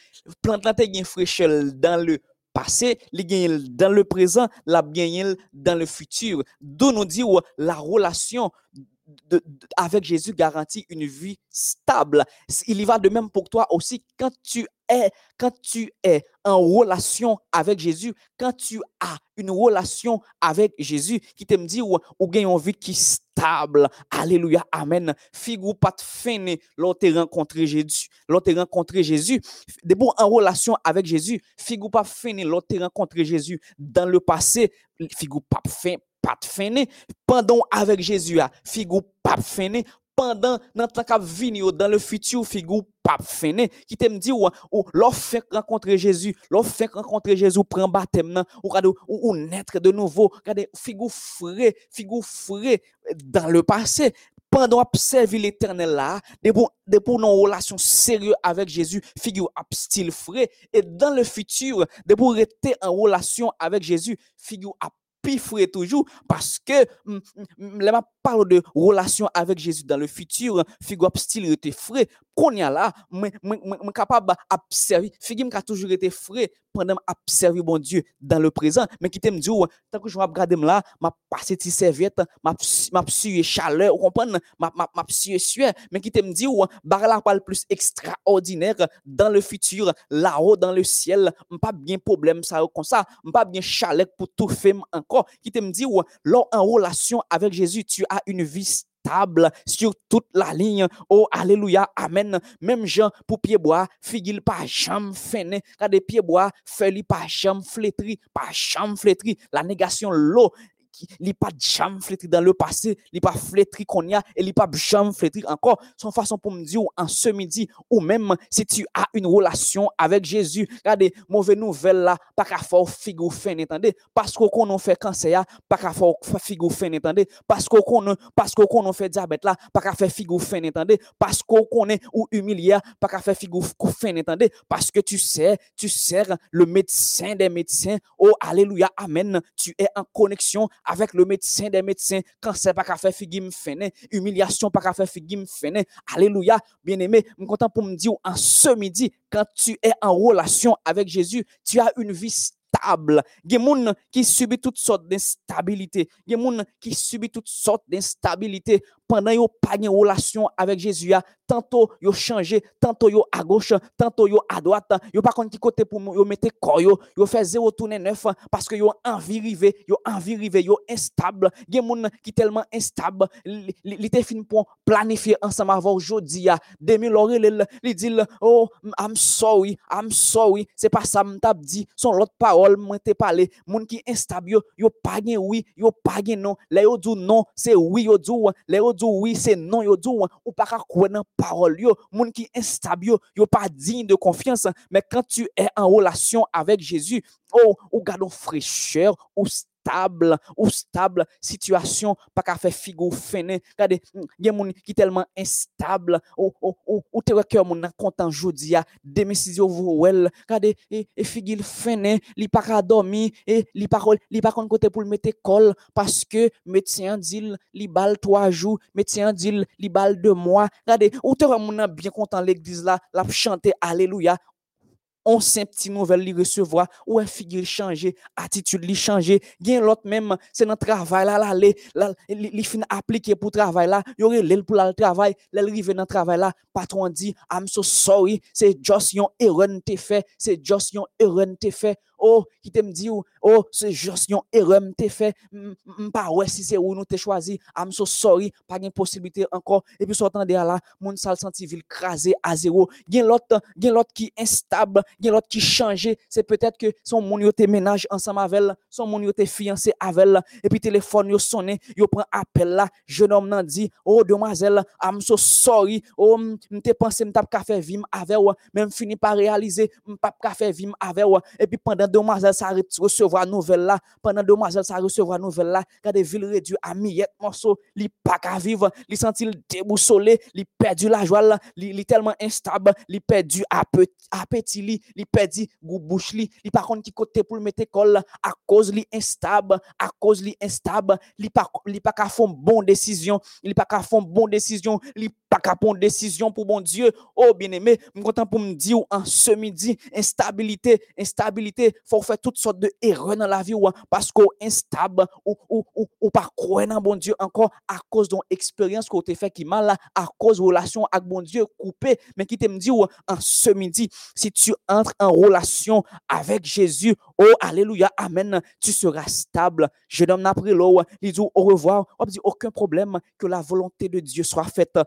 Plante la te fraîcheur dans le passé, li gagne dans le présent, la bien dans le futur. D'où nous dit la relation avec Jésus garantit une vie stable. Il y va de même pour toi aussi quand tu es, quand tu es en relation avec Jésus, quand tu as une relation avec Jésus, qui te dit ou, ou gagne une vie qui est stable. Alléluia, amen. Figou pas de fin l'autre rencontré Jésus, l'autre rencontré Jésus. De bon en relation avec Jésus, figou pas fin l'autre rencontré Jésus dans le passé, figou pas fin pas pendant avec Jésus figou pas de pendant notre cap venir dans le futur figou pas fini qui te me dit ou fait rencontrer Jésus l'offre fait rencontrer Jésus prend baptême ou ou, naître de nouveau regardez figou frais figou frais dans le passé pendant observer l'éternel là, de pour, de pour nos relations sérieuses avec Jésus, figure style frais, et dans le futur, de pour rester en relation avec Jésus, figure frais toujours parce que mm, mm, là parle de relation avec Jésus dans le futur figure style était frais. Qu'on y a là moi capable d'observer. Figure a toujours été frais pendant observer bon Dieu dans le présent. Mais qui t'aime dire tant que je vais là m'a passé ti serviette m'a sué chaleur vous comprenez? M'a sué sueur. Mais qui t'aime dire bar là pas plus extraordinaire dans le futur là-haut dans le ciel pas bien problème ça comme ça pas bien chaleur pour tout faire encore. Qui t'aime dire là en relation avec Jésus tu as une vie stable sur toute la ligne. Oh, alléluia, amen. Même Jean, pour pied bois, figil pas jamais fainé. Quand des pieds bois, fait pas jamais flétri, pas jamais flétri. La négation, l'eau, n'est pas jamais flétri dans le passé, n'est pas flétri qu'on y a, et n'est pas jamais flétri encore. Son façon pour me dire en ce midi, ou même si tu as une relation avec Jésus, regardez, mauvaise nouvelle là, pas qu'à faire figure fin, entendez? Parce qu'on a fait cancer, pas qu'à faire figure fin, entendez? Parce qu'on parce qu'on fait diabète là, pas qu'à faire figure fin, entendez? Parce qu'on est ou humilié, pas qu'à faire figure fin, entendez? Parce que tu sais, tu sers le médecin des médecins. Oh, alléluia, amen. Tu es en connexion avec le médecin des médecins, cancer pas qu'à faire figim fene, humiliation pas qu'à faire figim fene. Alléluia, bien-aimé, je suis content pour me dire en ce midi, quand tu es en relation avec Jésus, tu as une vie stable. Il y a des gens qui subissent toutes sortes d'instabilité. Il y a des gens qui subissent toutes sortes d'instabilité pendant qu'ils pas de relation avec Jésus. Tantôt ils changé, tantôt ils à gauche, tantôt ils à droite. Ils pas qui côté pour yo mettre corps yo, yo fait zéro tourner neuf parce que yo envie river, yo envie river, yo instable. Il des gens qui tellement instable, li te fin pour planifier ensemble avant aujourd'hui. Demi l'oreille, il dit oh I'm sorry, I'm sorry, c'est pas ça m't'a dit, son l'autre parole moi te parlé, moun qui instable yo, yo pas oui, yo pas non, les yo dit non, c'est oui yo dit, les yo oui, c'est non yo dit ou pas quoi dans parole yo, moun qui instable yo pas digne de confiance, mais quand tu es en relation avec Jésus, oh, ou gardons fraîcheur, ou stable ou stable situation pas qu'à faire figo fene regardez il y a moun qui tellement instable ou ou ou, ou te cœur moun content jodi a décision well. Regardez et, et figil fene li pas ka dormi et li pas li pas kon côté pour mettre col parce que médecin dit li bal trois jours médecin dit li bal deux mois. Regardez ou te moun bien content l'église là la chanter alléluia on sent petit nouvelle li recevoir ou un figure changer attitude li changer. Gen l'autre même c'est dans travail là là li, fin appliquer pour travail là. Y aurait l'el pour le travail l'el rive dans travail là. Patron dit i'm so sorry c'est just yon erreur te fait c'est just yon erreur te fait. Oh qui te me dit oh c'est juste yon erreur te fait. Pas ouais si c'est où nous te choisi. I'm so sorry pas de possibilité encore. Et puis sortant de là mon sale senti ville crasé à zéro. Gen l'autre gen l'autre qui instable gen l'autre qui changé c'est peut-être que son yo te ménage ensemble avec son moun yo te fiancé avec et puis téléphone yo sonné yo prend appel là. Jeune homme nan dit oh demoiselle i'm so sorry. Oh m'te pensé m'tap ka vim avec ou. Même fini par réaliser m'pap ka vim avec et puis pendant demoiselle ça recevoir nouvelle là. Pendant demoiselle ça recevoir nouvelle là. Des ville réduit à miette morceau li pas ka vivre. Li senti déboussolé li perdu la joie li, li tellement instable. Li perdu appétit li li perdu goût bouche li li par contre qui côté pour mettre école à cause li instable à cause li instable li pas li pas ka font bon décision li pas ka font bon décision li pas ka prendre décision pour bon Dieu. Oh bien-aimé je content pour me dire en ce midi instabilité instabilité faut faire toutes sortes de erreurs dans la vie ou parce qu'on instable ou ou ou, ou pas croire dans bon Dieu encore à cause d'une expérience qu'on t'a fait qui mal à cause relation avec bon Dieu coupé mais qui te me dit en ce midi si tu entres en relation avec Jésus. Oh alléluia amen. Tu seras stable. Je donne après l'eau. Il dit au revoir. On dit aucun problème. Que la volonté de Dieu soit faite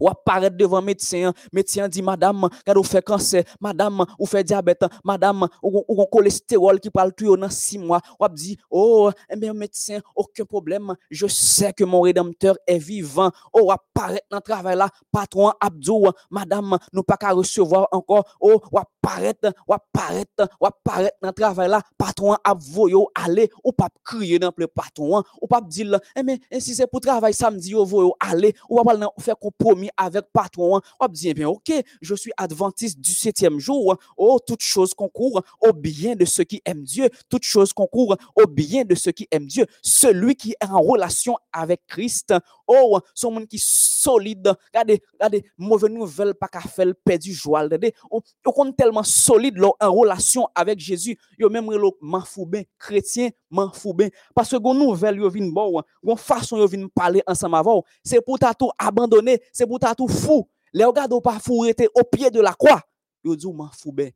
ou apparaître devant médecin, médecin dit madame, quand vous fait cancer, madame, ou fait diabète, madame, ou, ou, cholestérol qui parle tout dans six mois, ou oh, eh bien médecin, aucun problème, je sais que mon rédempteur est vivant. Oh, apparaître dans le travail là, patron Abdou, madame, nous pas qu'à recevoir encore. Oh, ou apparaître, ou apparaître, ou apparaître dans le travail là, patron Abdou, aller, ou pas crier dans le patron, ou pas dire, eh bien, si c'est pour travail samedi, vous aller, ou pas faire compromis avec patron, on dit, eh bien, ok, je suis adventiste du septième jour. Oh, toute chose concourt au bien de ceux qui aiment Dieu. Toute chose concourt au bien de ceux qui aiment Dieu. Celui qui est en relation avec Christ, oh, son monde qui solide. Regardez, regardez, mauvaise nouvelle, pas qu'à faire perdu joie. Regardez, on, on tellement solide en relation avec Jésus. Yo même le manfoubin, chrétien, manfoubin. Parce que gon nouvelle yo vin bon, façon yo vin parler ensemble avant, c'est pour tout abandonner, c'est pour tout fou. Les regards pas fou était au pied de la croix. Yo dit manfoubin,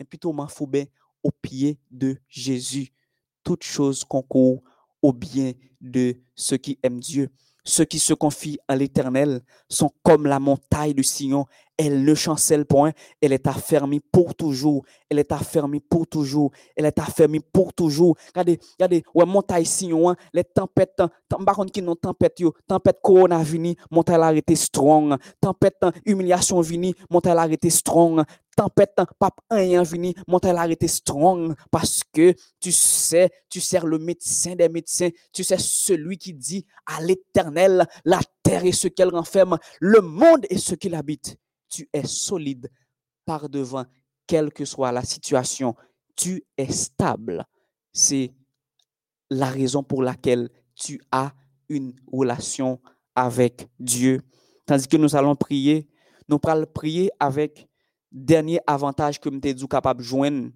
et plutôt manfoubin au pied de Jésus. Toute chose concourt au bien de ceux qui aiment Dieu. Ceux qui se confient à l'Éternel sont comme la montagne de Sion. Elle ne chancelle point. Elle est affermie pour toujours. Elle est affermie pour toujours. Elle est affermie pour toujours. Regardez, regardez, ouais, montagne Sion, hein, les tempêtes, par contre, qui n'ont tempête, yo, tempête corona vini, montagne arrêté strong. Tempête, humiliation vini, montagne arrêté strong tempête, pas rien vini, montagne arrêté strong parce que tu sais, tu sers le médecin des médecins, tu sais celui qui dit à l'éternel, la terre et ce qu'elle renferme, le monde et ce qu'il habite. Tu es solide par devant, quelle que soit la situation. Tu es stable. C'est la raison pour laquelle tu as une relation avec Dieu. Tandis que nous allons prier, nous allons prier avec dernier avantage que nous sommes capable joindre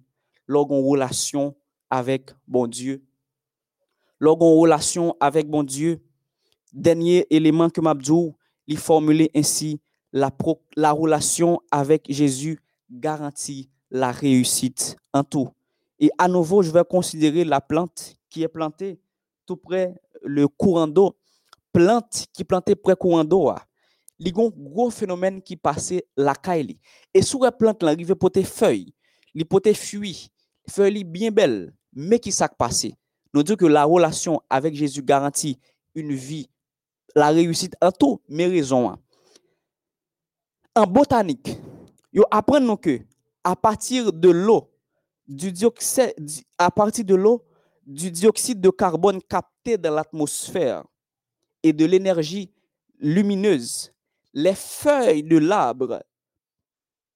lorsqu'on relation avec bon Dieu. Lorsqu'on relation avec bon Dieu, dernier élément que m'abdou, il ainsi la, la relation avec Jésus garantit la réussite en tout. Et à nouveau, je vais considérer la plante qui est plantée tout près le courant d'eau. Plante qui est plantée près courant d'eau. A un gros phénomène qui passait la caille. Et sur la plante, arrive pour tes feuilles, il peut fuir, feuilles bien belles, mais qui s'est. Nous disons que la relation avec Jésus garantit une vie, la réussite en tout, mes raisons. Hein. En botanique, yo apprennent que à partir de l'eau, du dioxyde de carbone capté dans l'atmosphère et de l'énergie lumineuse, les feuilles de l'arbre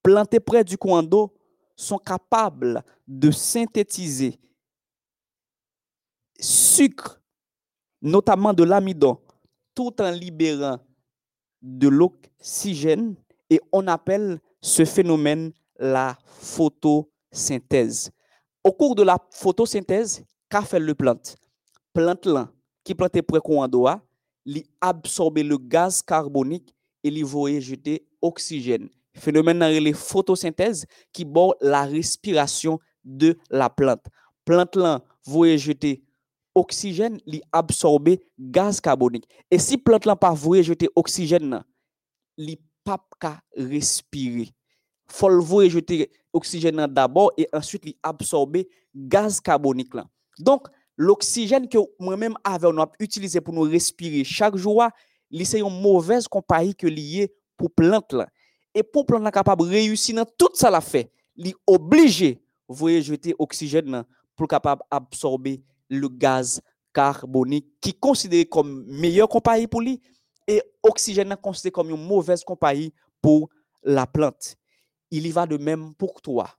planté près du coin d'eau sont capables de synthétiser sucre, notamment de l'amidon, tout en libérant de l'oxygène et on appelle ce phénomène la photosynthèse. Au cours de la photosynthèse, qu'a fait le plante? Plante là, qui plante près coin d'eau, il absorbe le gaz carbonique et va jeter oxygène phénomène dans la photosynthèse qui bord la respiration de la plante. Plante là, vous jeter oxygène, li absorber gaz carbonique. Et si plante là pas vous jeter oxygène, li pas ka respirer. Faut vous jeter oxygène d'abord et ensuite li absorber gaz carbonique là. Donc l'oxygène que moi-même avait on a utilisé pour nous respirer chaque jour, c'est une mauvaise compagnie que lié pour plante. Et pour plan capable de réussir dans tout ça la fait, est obligé de jeter oxygène pour capable absorber le gaz carbonique qui est considéré comme meilleure compagnie pour lui et oxygène considéré comme une mauvaise compagnie pour la plante. Il y va de même pour toi.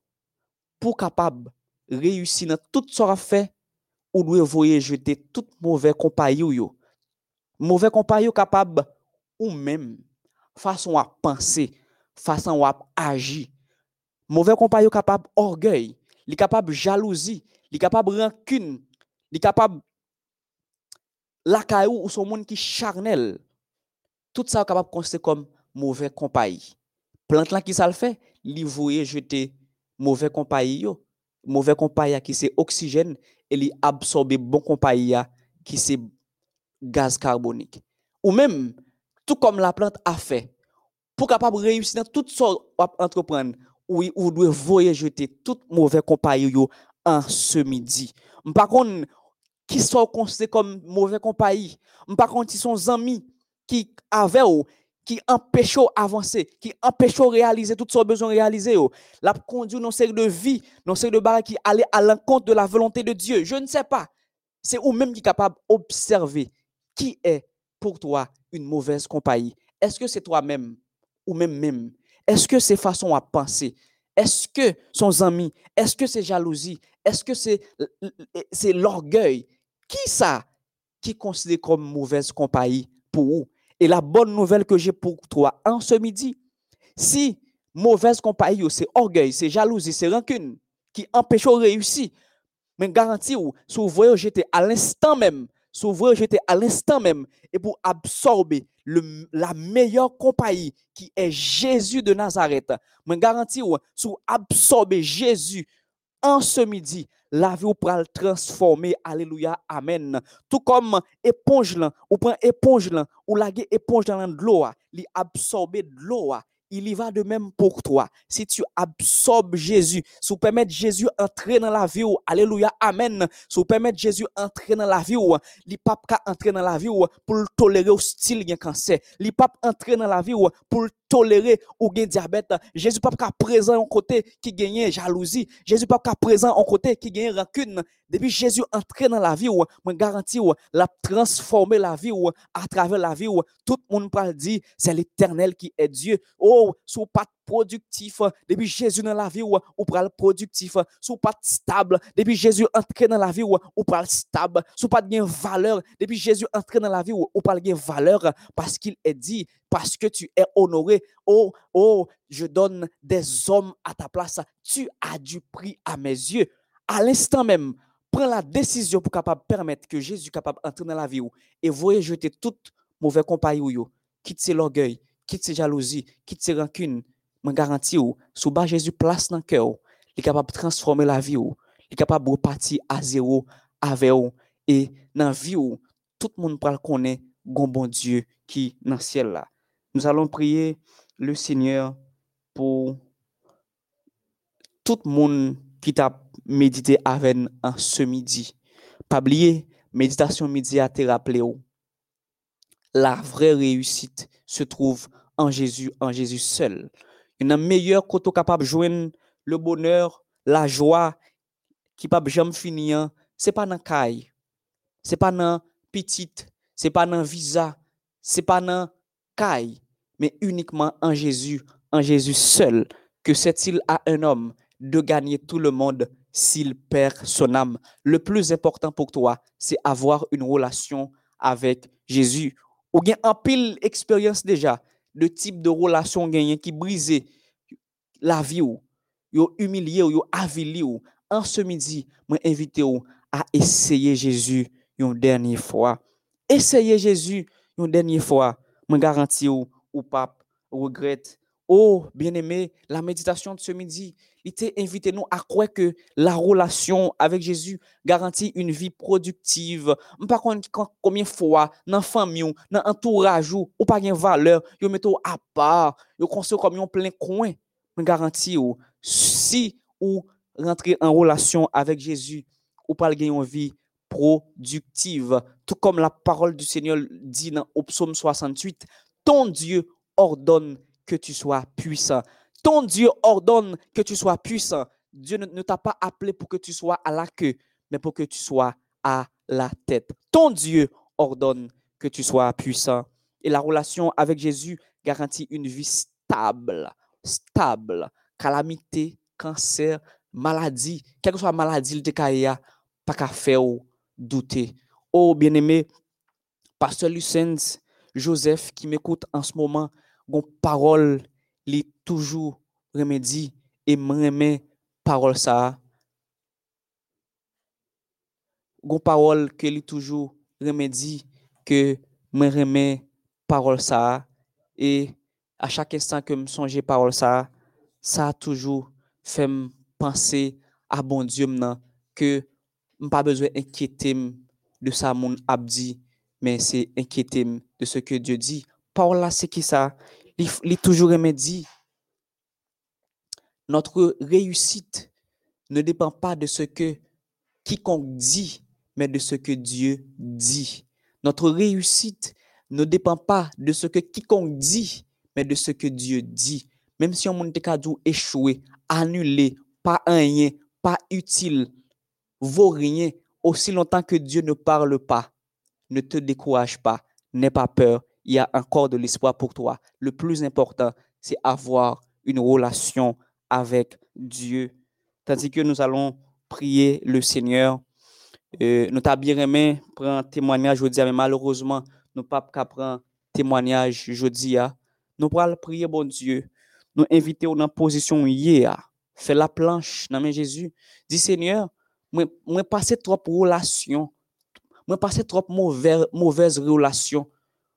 Pour capable réussir dans tout ça fait, ou doit jeter toute mauvaise compagnie ou Mauvais compagnie capable ou même façon à penser façon à agir. Mauvais compagnon capable orgueil, il capable jalousie, il capable rancune, il capable la caillou ou son monde qui charnel. Tout ça capable considérer comme mauvais compagnon. Plante là qui ça le fait, il voyait jeter mauvais compagnon, mauvais compagnon qui c'est oxygène et il absorbe bon compagnon qui c'est gaz carbonique. Ou même tout comme la plante a fait, pour capable réussir dans tout ce entreprendre, oui, vous devez voyer jeter toute mauvais compagnie en ce midi. Par contre, qui sont considérés comme mauvais compagnie. Par contre, ils sont amis qui avaient qui empêchent d'avancer, qui empêchent de réaliser tout ce besoin réaliser. La conduit dans série de vie, dans série de barres qui allait à l'encontre de la volonté de Dieu. Je ne sais pas. C'est vous-même qui est capable d'observer qui est pour toi une mauvaise compagnie? Est-ce que c'est toi-même ou même même? Est-ce que c'est façon à penser? Est-ce que son ami? Est-ce que c'est jalousie? Est-ce que c'est l'orgueil? Qui ça qui considère comme mauvaise compagnie pour vous? Et la bonne nouvelle que j'ai pour toi en ce midi, si mauvaise compagnie, c'est orgueil, c'est jalousie, c'est rancune qui empêche de réussir, mais garantie ou si vous voyez j'étais à l'instant même, voyez j'étais à l'instant même, et pour absorber la meilleure compagnie qui est Jésus de Nazareth. Je garantis, si vous absorbez Jésus en ce midi, la vie vous pourra le transformer. Alléluia. Amen. Tout comme éponge ou prend éponge ou la éponge dans l'eau, li absorber de l'eau il y va de même pour toi. Si tu absorbes Jésus, si vous permettez Jésus entrer dans la vie, alléluia, amen. Si vous permettez Jésus entrer dans la vie, il pas entrer dans la vie pour tolérer au style de cancer. Il pas entrer dans la vie pour tolérer ou gain diabète. Jésus pas présent en côté qui gagne jalousie. Jésus pas présent en côté qui gagne rancune. Depuis Jésus entré dans la vie, ou, moi garantis, la transformer la vie, à travers la vie, ou, tout le monde peut dire, c'est l'éternel qui est Dieu. Oh, sous pas productif, depuis Jésus dans la vie, ou, ou le productif, sous pas stable, depuis Jésus entré dans la vie, ou, ou le stable, sous pas de valeur, depuis Jésus entré dans la vie, ou, ou valeur, parce qu'il est dit, parce que tu es honoré. Oh, oh, je donne des hommes à ta place. Tu as du prix à mes yeux. À l'instant même, prends la décision pour permettre que Jésus capable d'entrer dans la vie et voyez jeter toute mauvaise compagnie ou quitte l'orgueil, quitte ses jalousies, quitte ses rancunes, me garantis ou sous bas Jésus place dans le cœur, il est capable de transformer la vie ou, il est capable de repartir à zéro avec vous et dans la vie où tout le monde parle qu'on est bon Dieu qui dans le ciel là. Nous allons prier le Seigneur pour tout le monde qui t'a médité avec en ce midi. Pas oublier, méditation midi a rappelé la vraie réussite se trouve en Jésus, en Jésus seul. Il y a un meilleur côté capable de joindre le bonheur, la joie qui pas jamais finir c'est pas dans caille, c'est pas dans petite, c'est pas dans visa, c'est pas dans caille, mais uniquement en Jésus, en Jésus seul, que c'est-il à un homme de gagner tout le monde s'il perd son âme. Le plus important pour toi, c'est avoir une relation avec Jésus. Ou bien en pile expérience déjà de type de relation gagné qui brisait la vie ou yo humilié ou yo en ce midi, moi invité ou à essayer Jésus une dernière fois. Essayez Jésus une dernière fois. Moi garantis ou ou pape regrette. Oh, bien-aimé, la méditation de ce midi, il t'a invité nous à croire que la relation avec Jésus garantit une vie productive. Par contre, combien de fois, dans la famille, dans l'entourage, ou pas de valeur, vous mettez à part, vous construisez comme un plein coin. Je garantis, si vous rentrez en relation avec Jésus, vous pas gagner une vie productive. Tout comme la parole du Seigneur dit dans au psaume 68, ton Dieu ordonne que tu sois puissant. Ton Dieu ordonne que tu sois puissant. Dieu ne, t'a pas appelé pour que tu sois à la queue, mais pour que tu sois à la tête. Ton Dieu ordonne que tu sois puissant. Et la relation avec Jésus garantit une vie stable, stable. Calamité, cancer, maladie, quelle que soit la maladie, le pas qu'à faire douter. Oh, bien-aimé, Pasteur Lucens, Joseph qui m'écoute en ce moment, gon parole li toujours remédie et m'aimer parole ça gon parole que li toujours remédie que me parole ça et à chaque instant que me songe parole ça ça a toujours fait me penser à bon Dieu maintenant que pas besoin inquiéter de ça mon abdi mais c'est inquiéter de ce que Dieu dit parole là c'est qui ça il, toujours dit, notre réussite ne dépend pas de ce que quiconque dit, mais de ce que Dieu dit. Notre réussite ne dépend pas de ce que quiconque dit, mais de ce que Dieu dit. Même si on monte échoué, échouer, annuler, pas rien, pas utile, vaut rien, aussi longtemps que Dieu ne parle pas, ne te décourage pas, n'aie pas peur, il y a encore de l'espoir pour toi. Le plus important, c'est avoir une relation avec Dieu. Tandis que nous allons prier le Seigneur. Euh, nous t'avons prendre témoignage aujourd'hui, mais malheureusement, nous ne pouvons pas prendre témoignage aujourd'hui. Nous pourrons prier, bon Dieu. Nous inviter dans la position hier. Fais la planche dans Jésus. Dis Seigneur, moi, moi passé trop relation. Moi passé trop mauvaise, mauvaise relation.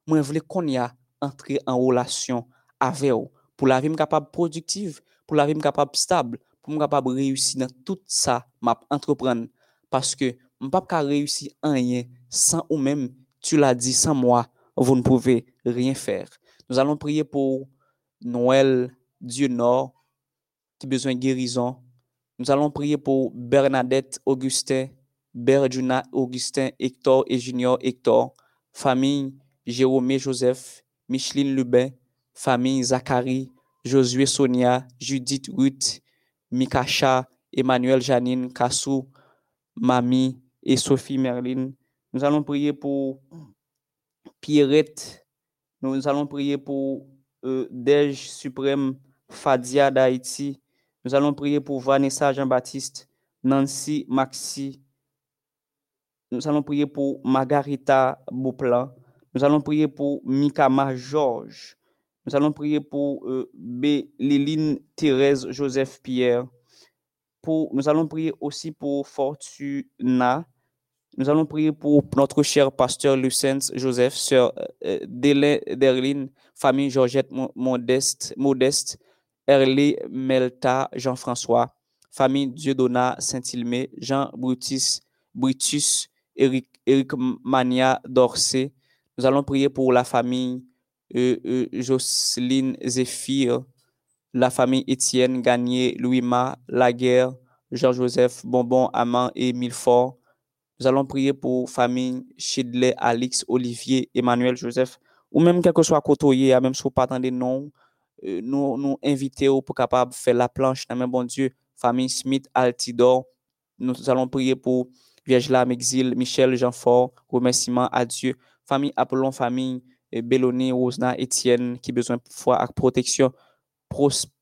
Moi, je voulais qu'on y a entré en relation avec vous. Pour la vie capable productive, pour la vie capable stable, pour me capable réussir dans tout ça, m'a entreprendre. Parce que je ne peux pas réussir rien sans ou même. Tu l'as dit sans moi, vous ne pouvez rien faire. Nous allons prier pour Noël Dieu Nord qui a besoin de guérison. Nous allons prier pour Bernadette Augustin, Berduna Augustin, Hector et Junior Hector, famille Jérôme Joseph, Micheline Lubin, famille Zachary, Josué Sonia, Judith Ruth, Mikacha, Emmanuel Janine, Kassou, Mami et Sophie Merlin. Nous allons prier pour Pierrette. Nous allons prier pour euh, Dej Suprême, Fadia d'Haïti. Nous allons prier pour Vanessa Jean-Baptiste, Nancy Maxi. Nous allons prier pour Margarita Bouplan. Nous allons prier pour Mikama Georges. Nous allons prier pour euh, Thérèse Joseph Pierre. Nous allons prier aussi pour Fortuna. Nous allons prier pour notre cher pasteur Lucens Joseph, sœur euh, Derline, famille Georgette Modeste, Modeste Erlé Melta Jean-François, famille Dieudonna Saint-Ilmé, Jean Brutus, Brutus Eric, Eric Mania d'Orsay, nous allons prier pour la famille euh, euh, Jocelyne Zéphir, la famille Étienne Gagné, Louis-Ma, Laguerre, Jean-Joseph Bonbon, Amand et Milfort. Nous allons prier pour famille Chidley, Alix, Olivier, Emmanuel, Joseph, ou même quelque soit côtoyé, même si vous pas attendez non, euh, nous, nous inviter pour capable faire la planche, même bon Dieu, famille Smith, Altidor. Nous allons prier pour Vierge Lame, Exil, Michel, Jean-Fort, remerciement à Dieu. Famille Apollon, famille eh, Belloni, Rosna, Étienne, qui besoin de foi et protection.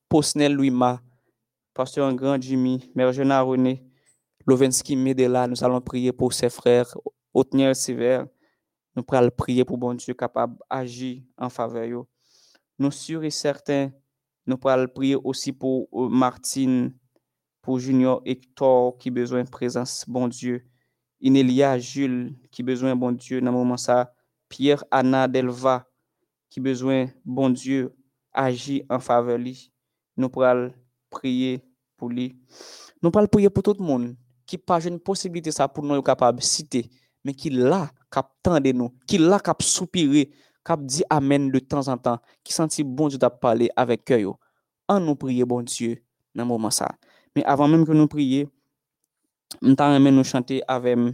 Posnel, Louis-Ma, Pasteur Grand, Jimmy, Mère Jenna, René, Lovensky, Medela, nous allons prier pour ses frères. Otniel, Sévère, nous allons prier pour bon Dieu capable d'agir en faveur. Nous sûrs et certains, nous allons prier aussi pour euh, Martine, pour Junior Hector qui besoin présence, bon Dieu. Inélia, Jules qui besoin, bon Dieu, dans moment ça. Pierre, Anna, Delva qui besoin, bon Dieu, agir en faveur lui. Nous allons prier pour lui. Nous allons prier pour tout le monde qui pas une possibilité ça pour nous capable de citer, mais qui là, cap de nous, qui là, cap soupirer, cap dit amen de temps en temps, qui sentit bon Dieu de parler avec yo. En nous prier, bon Dieu, dans moment ça. Mais avant même que nous prions, nous t'aimerais nous chanter avec nous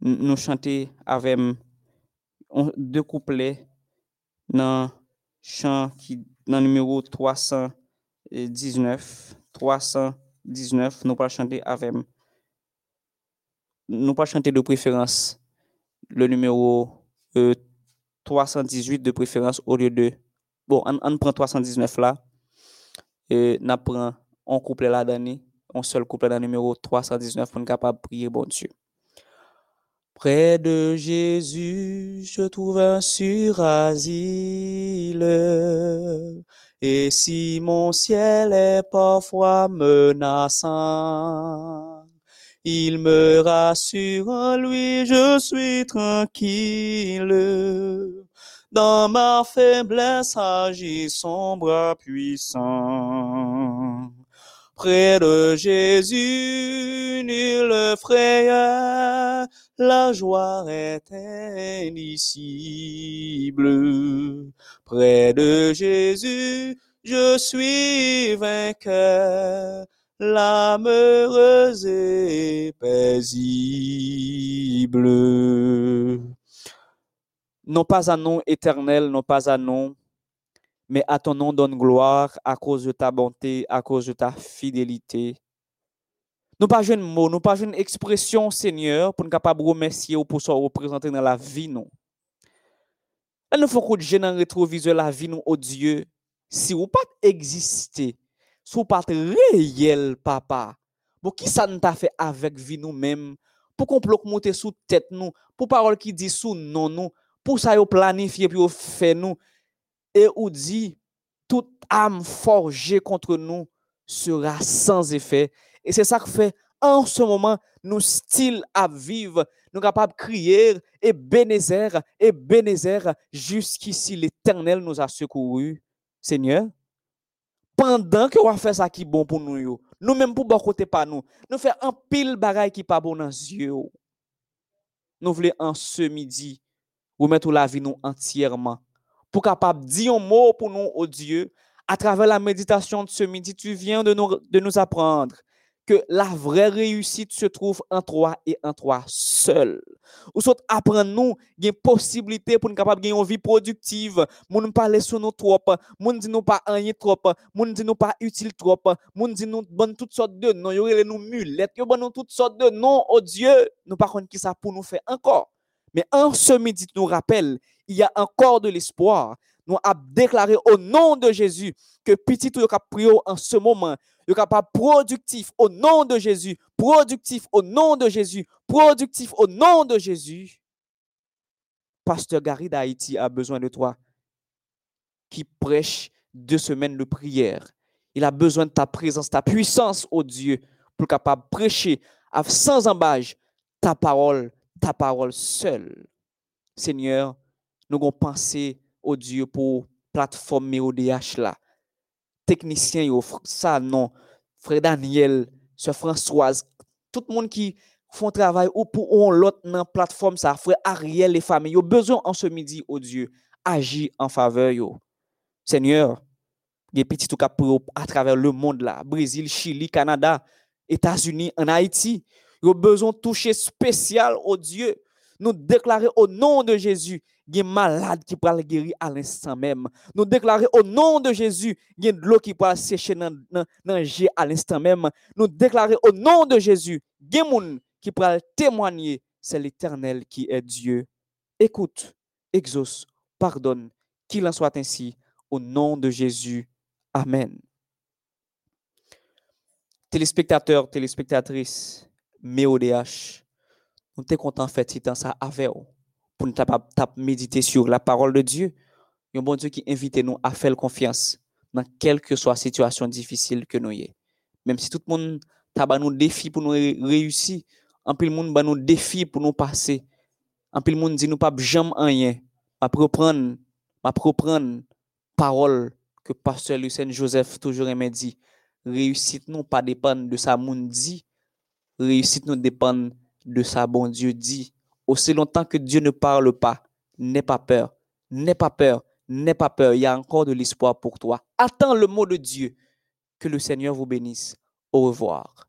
nous chanter avec deux couplets dans chant qui dans numéro 319 319 nous pas chanter avec nous pas chanter de préférence le numéro euh, 318 de préférence au lieu de bon on, on prend 319 là et on prend un couplet là donné un seul couplet dans numéro 319 pour nous capable prier bon Dieu Près de Jésus, je trouve un sûr asile. Et si mon ciel est parfois menaçant, il me rassure en lui, je suis tranquille. Dans ma faiblesse agit son bras puissant. Près de Jésus, nulle frayeur, la joie est indicible. Près de Jésus, je suis vainqueur, l'âme heureuse et paisible. Non pas à nom éternel, non pas à nom, mais à ton nom donne gloire à cause de ta bonté, à cause de ta fidélité. Nous pas une mot, nous pas une expression, Seigneur, pour nous capable remercier ou pour se représenter dans la vie, non. Là, nous faut qu'on gêne dans rétroviseur la vie, nous, au Dieu. Si vous pas exister, si vous pas réel, papa, pour qui ça nous t'a fait avec vie nous-mêmes, pour qu'on peut monter sous tête nous, pour parole qui dit sous non nous, pour ça planifier puis yo fait nous, et ou dit toute âme forgée contre nous sera sans effet. Et c'est ça que fait en ce moment nous style à vivre, nous capables de crier et Bénézer et Bénézer jusqu'ici l'éternel nous a secourus. Seigneur, pendant que on fait ça qui est bon pour nous, yo, nous même pour bon côté pas nous, nous fait un pile bagaille qui pas bon dans les yeux. Nous voulons en ce midi remettre la vie nous entièrement pour capable dire un mot pour nous, au Dieu, à travers la méditation de ce midi, tu viens de nous, de nous apprendre que la vraie réussite se trouve en toi et en toi seul. Ou soit apprendre nous, il y a possibilité pour nous capable gagner une vie productive, moun ne parler sur nous trop, moun dit nous pas rien trop, moun dit nous pas utile trop, moun dit nous bonne toutes sortes de noms, yo relè nous mulettes, bonne nous toutes sortes de noms, oh Dieu, nous par contre qui ça pour nous faire encore? Mais en ce midi, tu nous rappelles, il y a encore de l'espoir. Nous avons déclaré au nom de Jésus que petit ou cap prier en ce moment, il capable productif au nom de Jésus, productif au nom de Jésus, productif au nom de Jésus. Pasteur Gary d'Haïti a besoin de toi qui prêche deux semaines de prière. Il a besoin de ta présence, ta puissance, au Dieu, pour capable de prêcher sans embâche ta parole, ta parole seule. Seigneur, nous avons pensé au Dieu pour plateforme MEODH là. Technicien, yo, ça non. Frère Daniel, Sœur Françoise, tout le monde qui font travail ou pour l'autre dans la plateforme ça, frère Ariel et famille, yo besoin en ce midi au Dieu, agir en faveur yo. Seigneur, des petits tout pour à travers le monde là, Brésil, Chili, Canada, États-Unis, en Haïti, yo besoin toucher spécial au Dieu. Nous déclarer au nom de Jésus, il y a malade qui pourra guérir à l'instant même. Nous déclarons au nom de Jésus, il y a de l'eau qui pourra sécher dans le à l'instant même. Nous déclarons au nom de Jésus, il y a monde qui pourra témoigner, c'est l'Éternel qui est Dieu. Écoute, exauce, pardonne, qu'il en soit ainsi, au nom de Jésus. Amen. Téléspectateurs, téléspectatrices, MODH, nous sommes contents de faire ça avec vous pour nous méditer sur la parole de Dieu. Un bon Dieu qui invite nous à faire confiance dans quelle que soit la situation difficile que nous ayons. Même si tout le monde a nous défi pour nous réussir, en plus le monde a nous défi pour nous passer. En plus le monde dit nous pas jamais rien. Ma reprendre, ma reprendre parole que pasteur Lucien Joseph toujours aimé dit. Réussite nous pas dépendre de sa monde dit. Réussite nous dépend de sa bon Dieu dit. Aussi longtemps que Dieu ne parle pas, n'aie pas peur, n'aie pas peur, n'aie pas peur. Il y a encore de l'espoir pour toi. Attends le mot de Dieu. Que le Seigneur vous bénisse. Au revoir.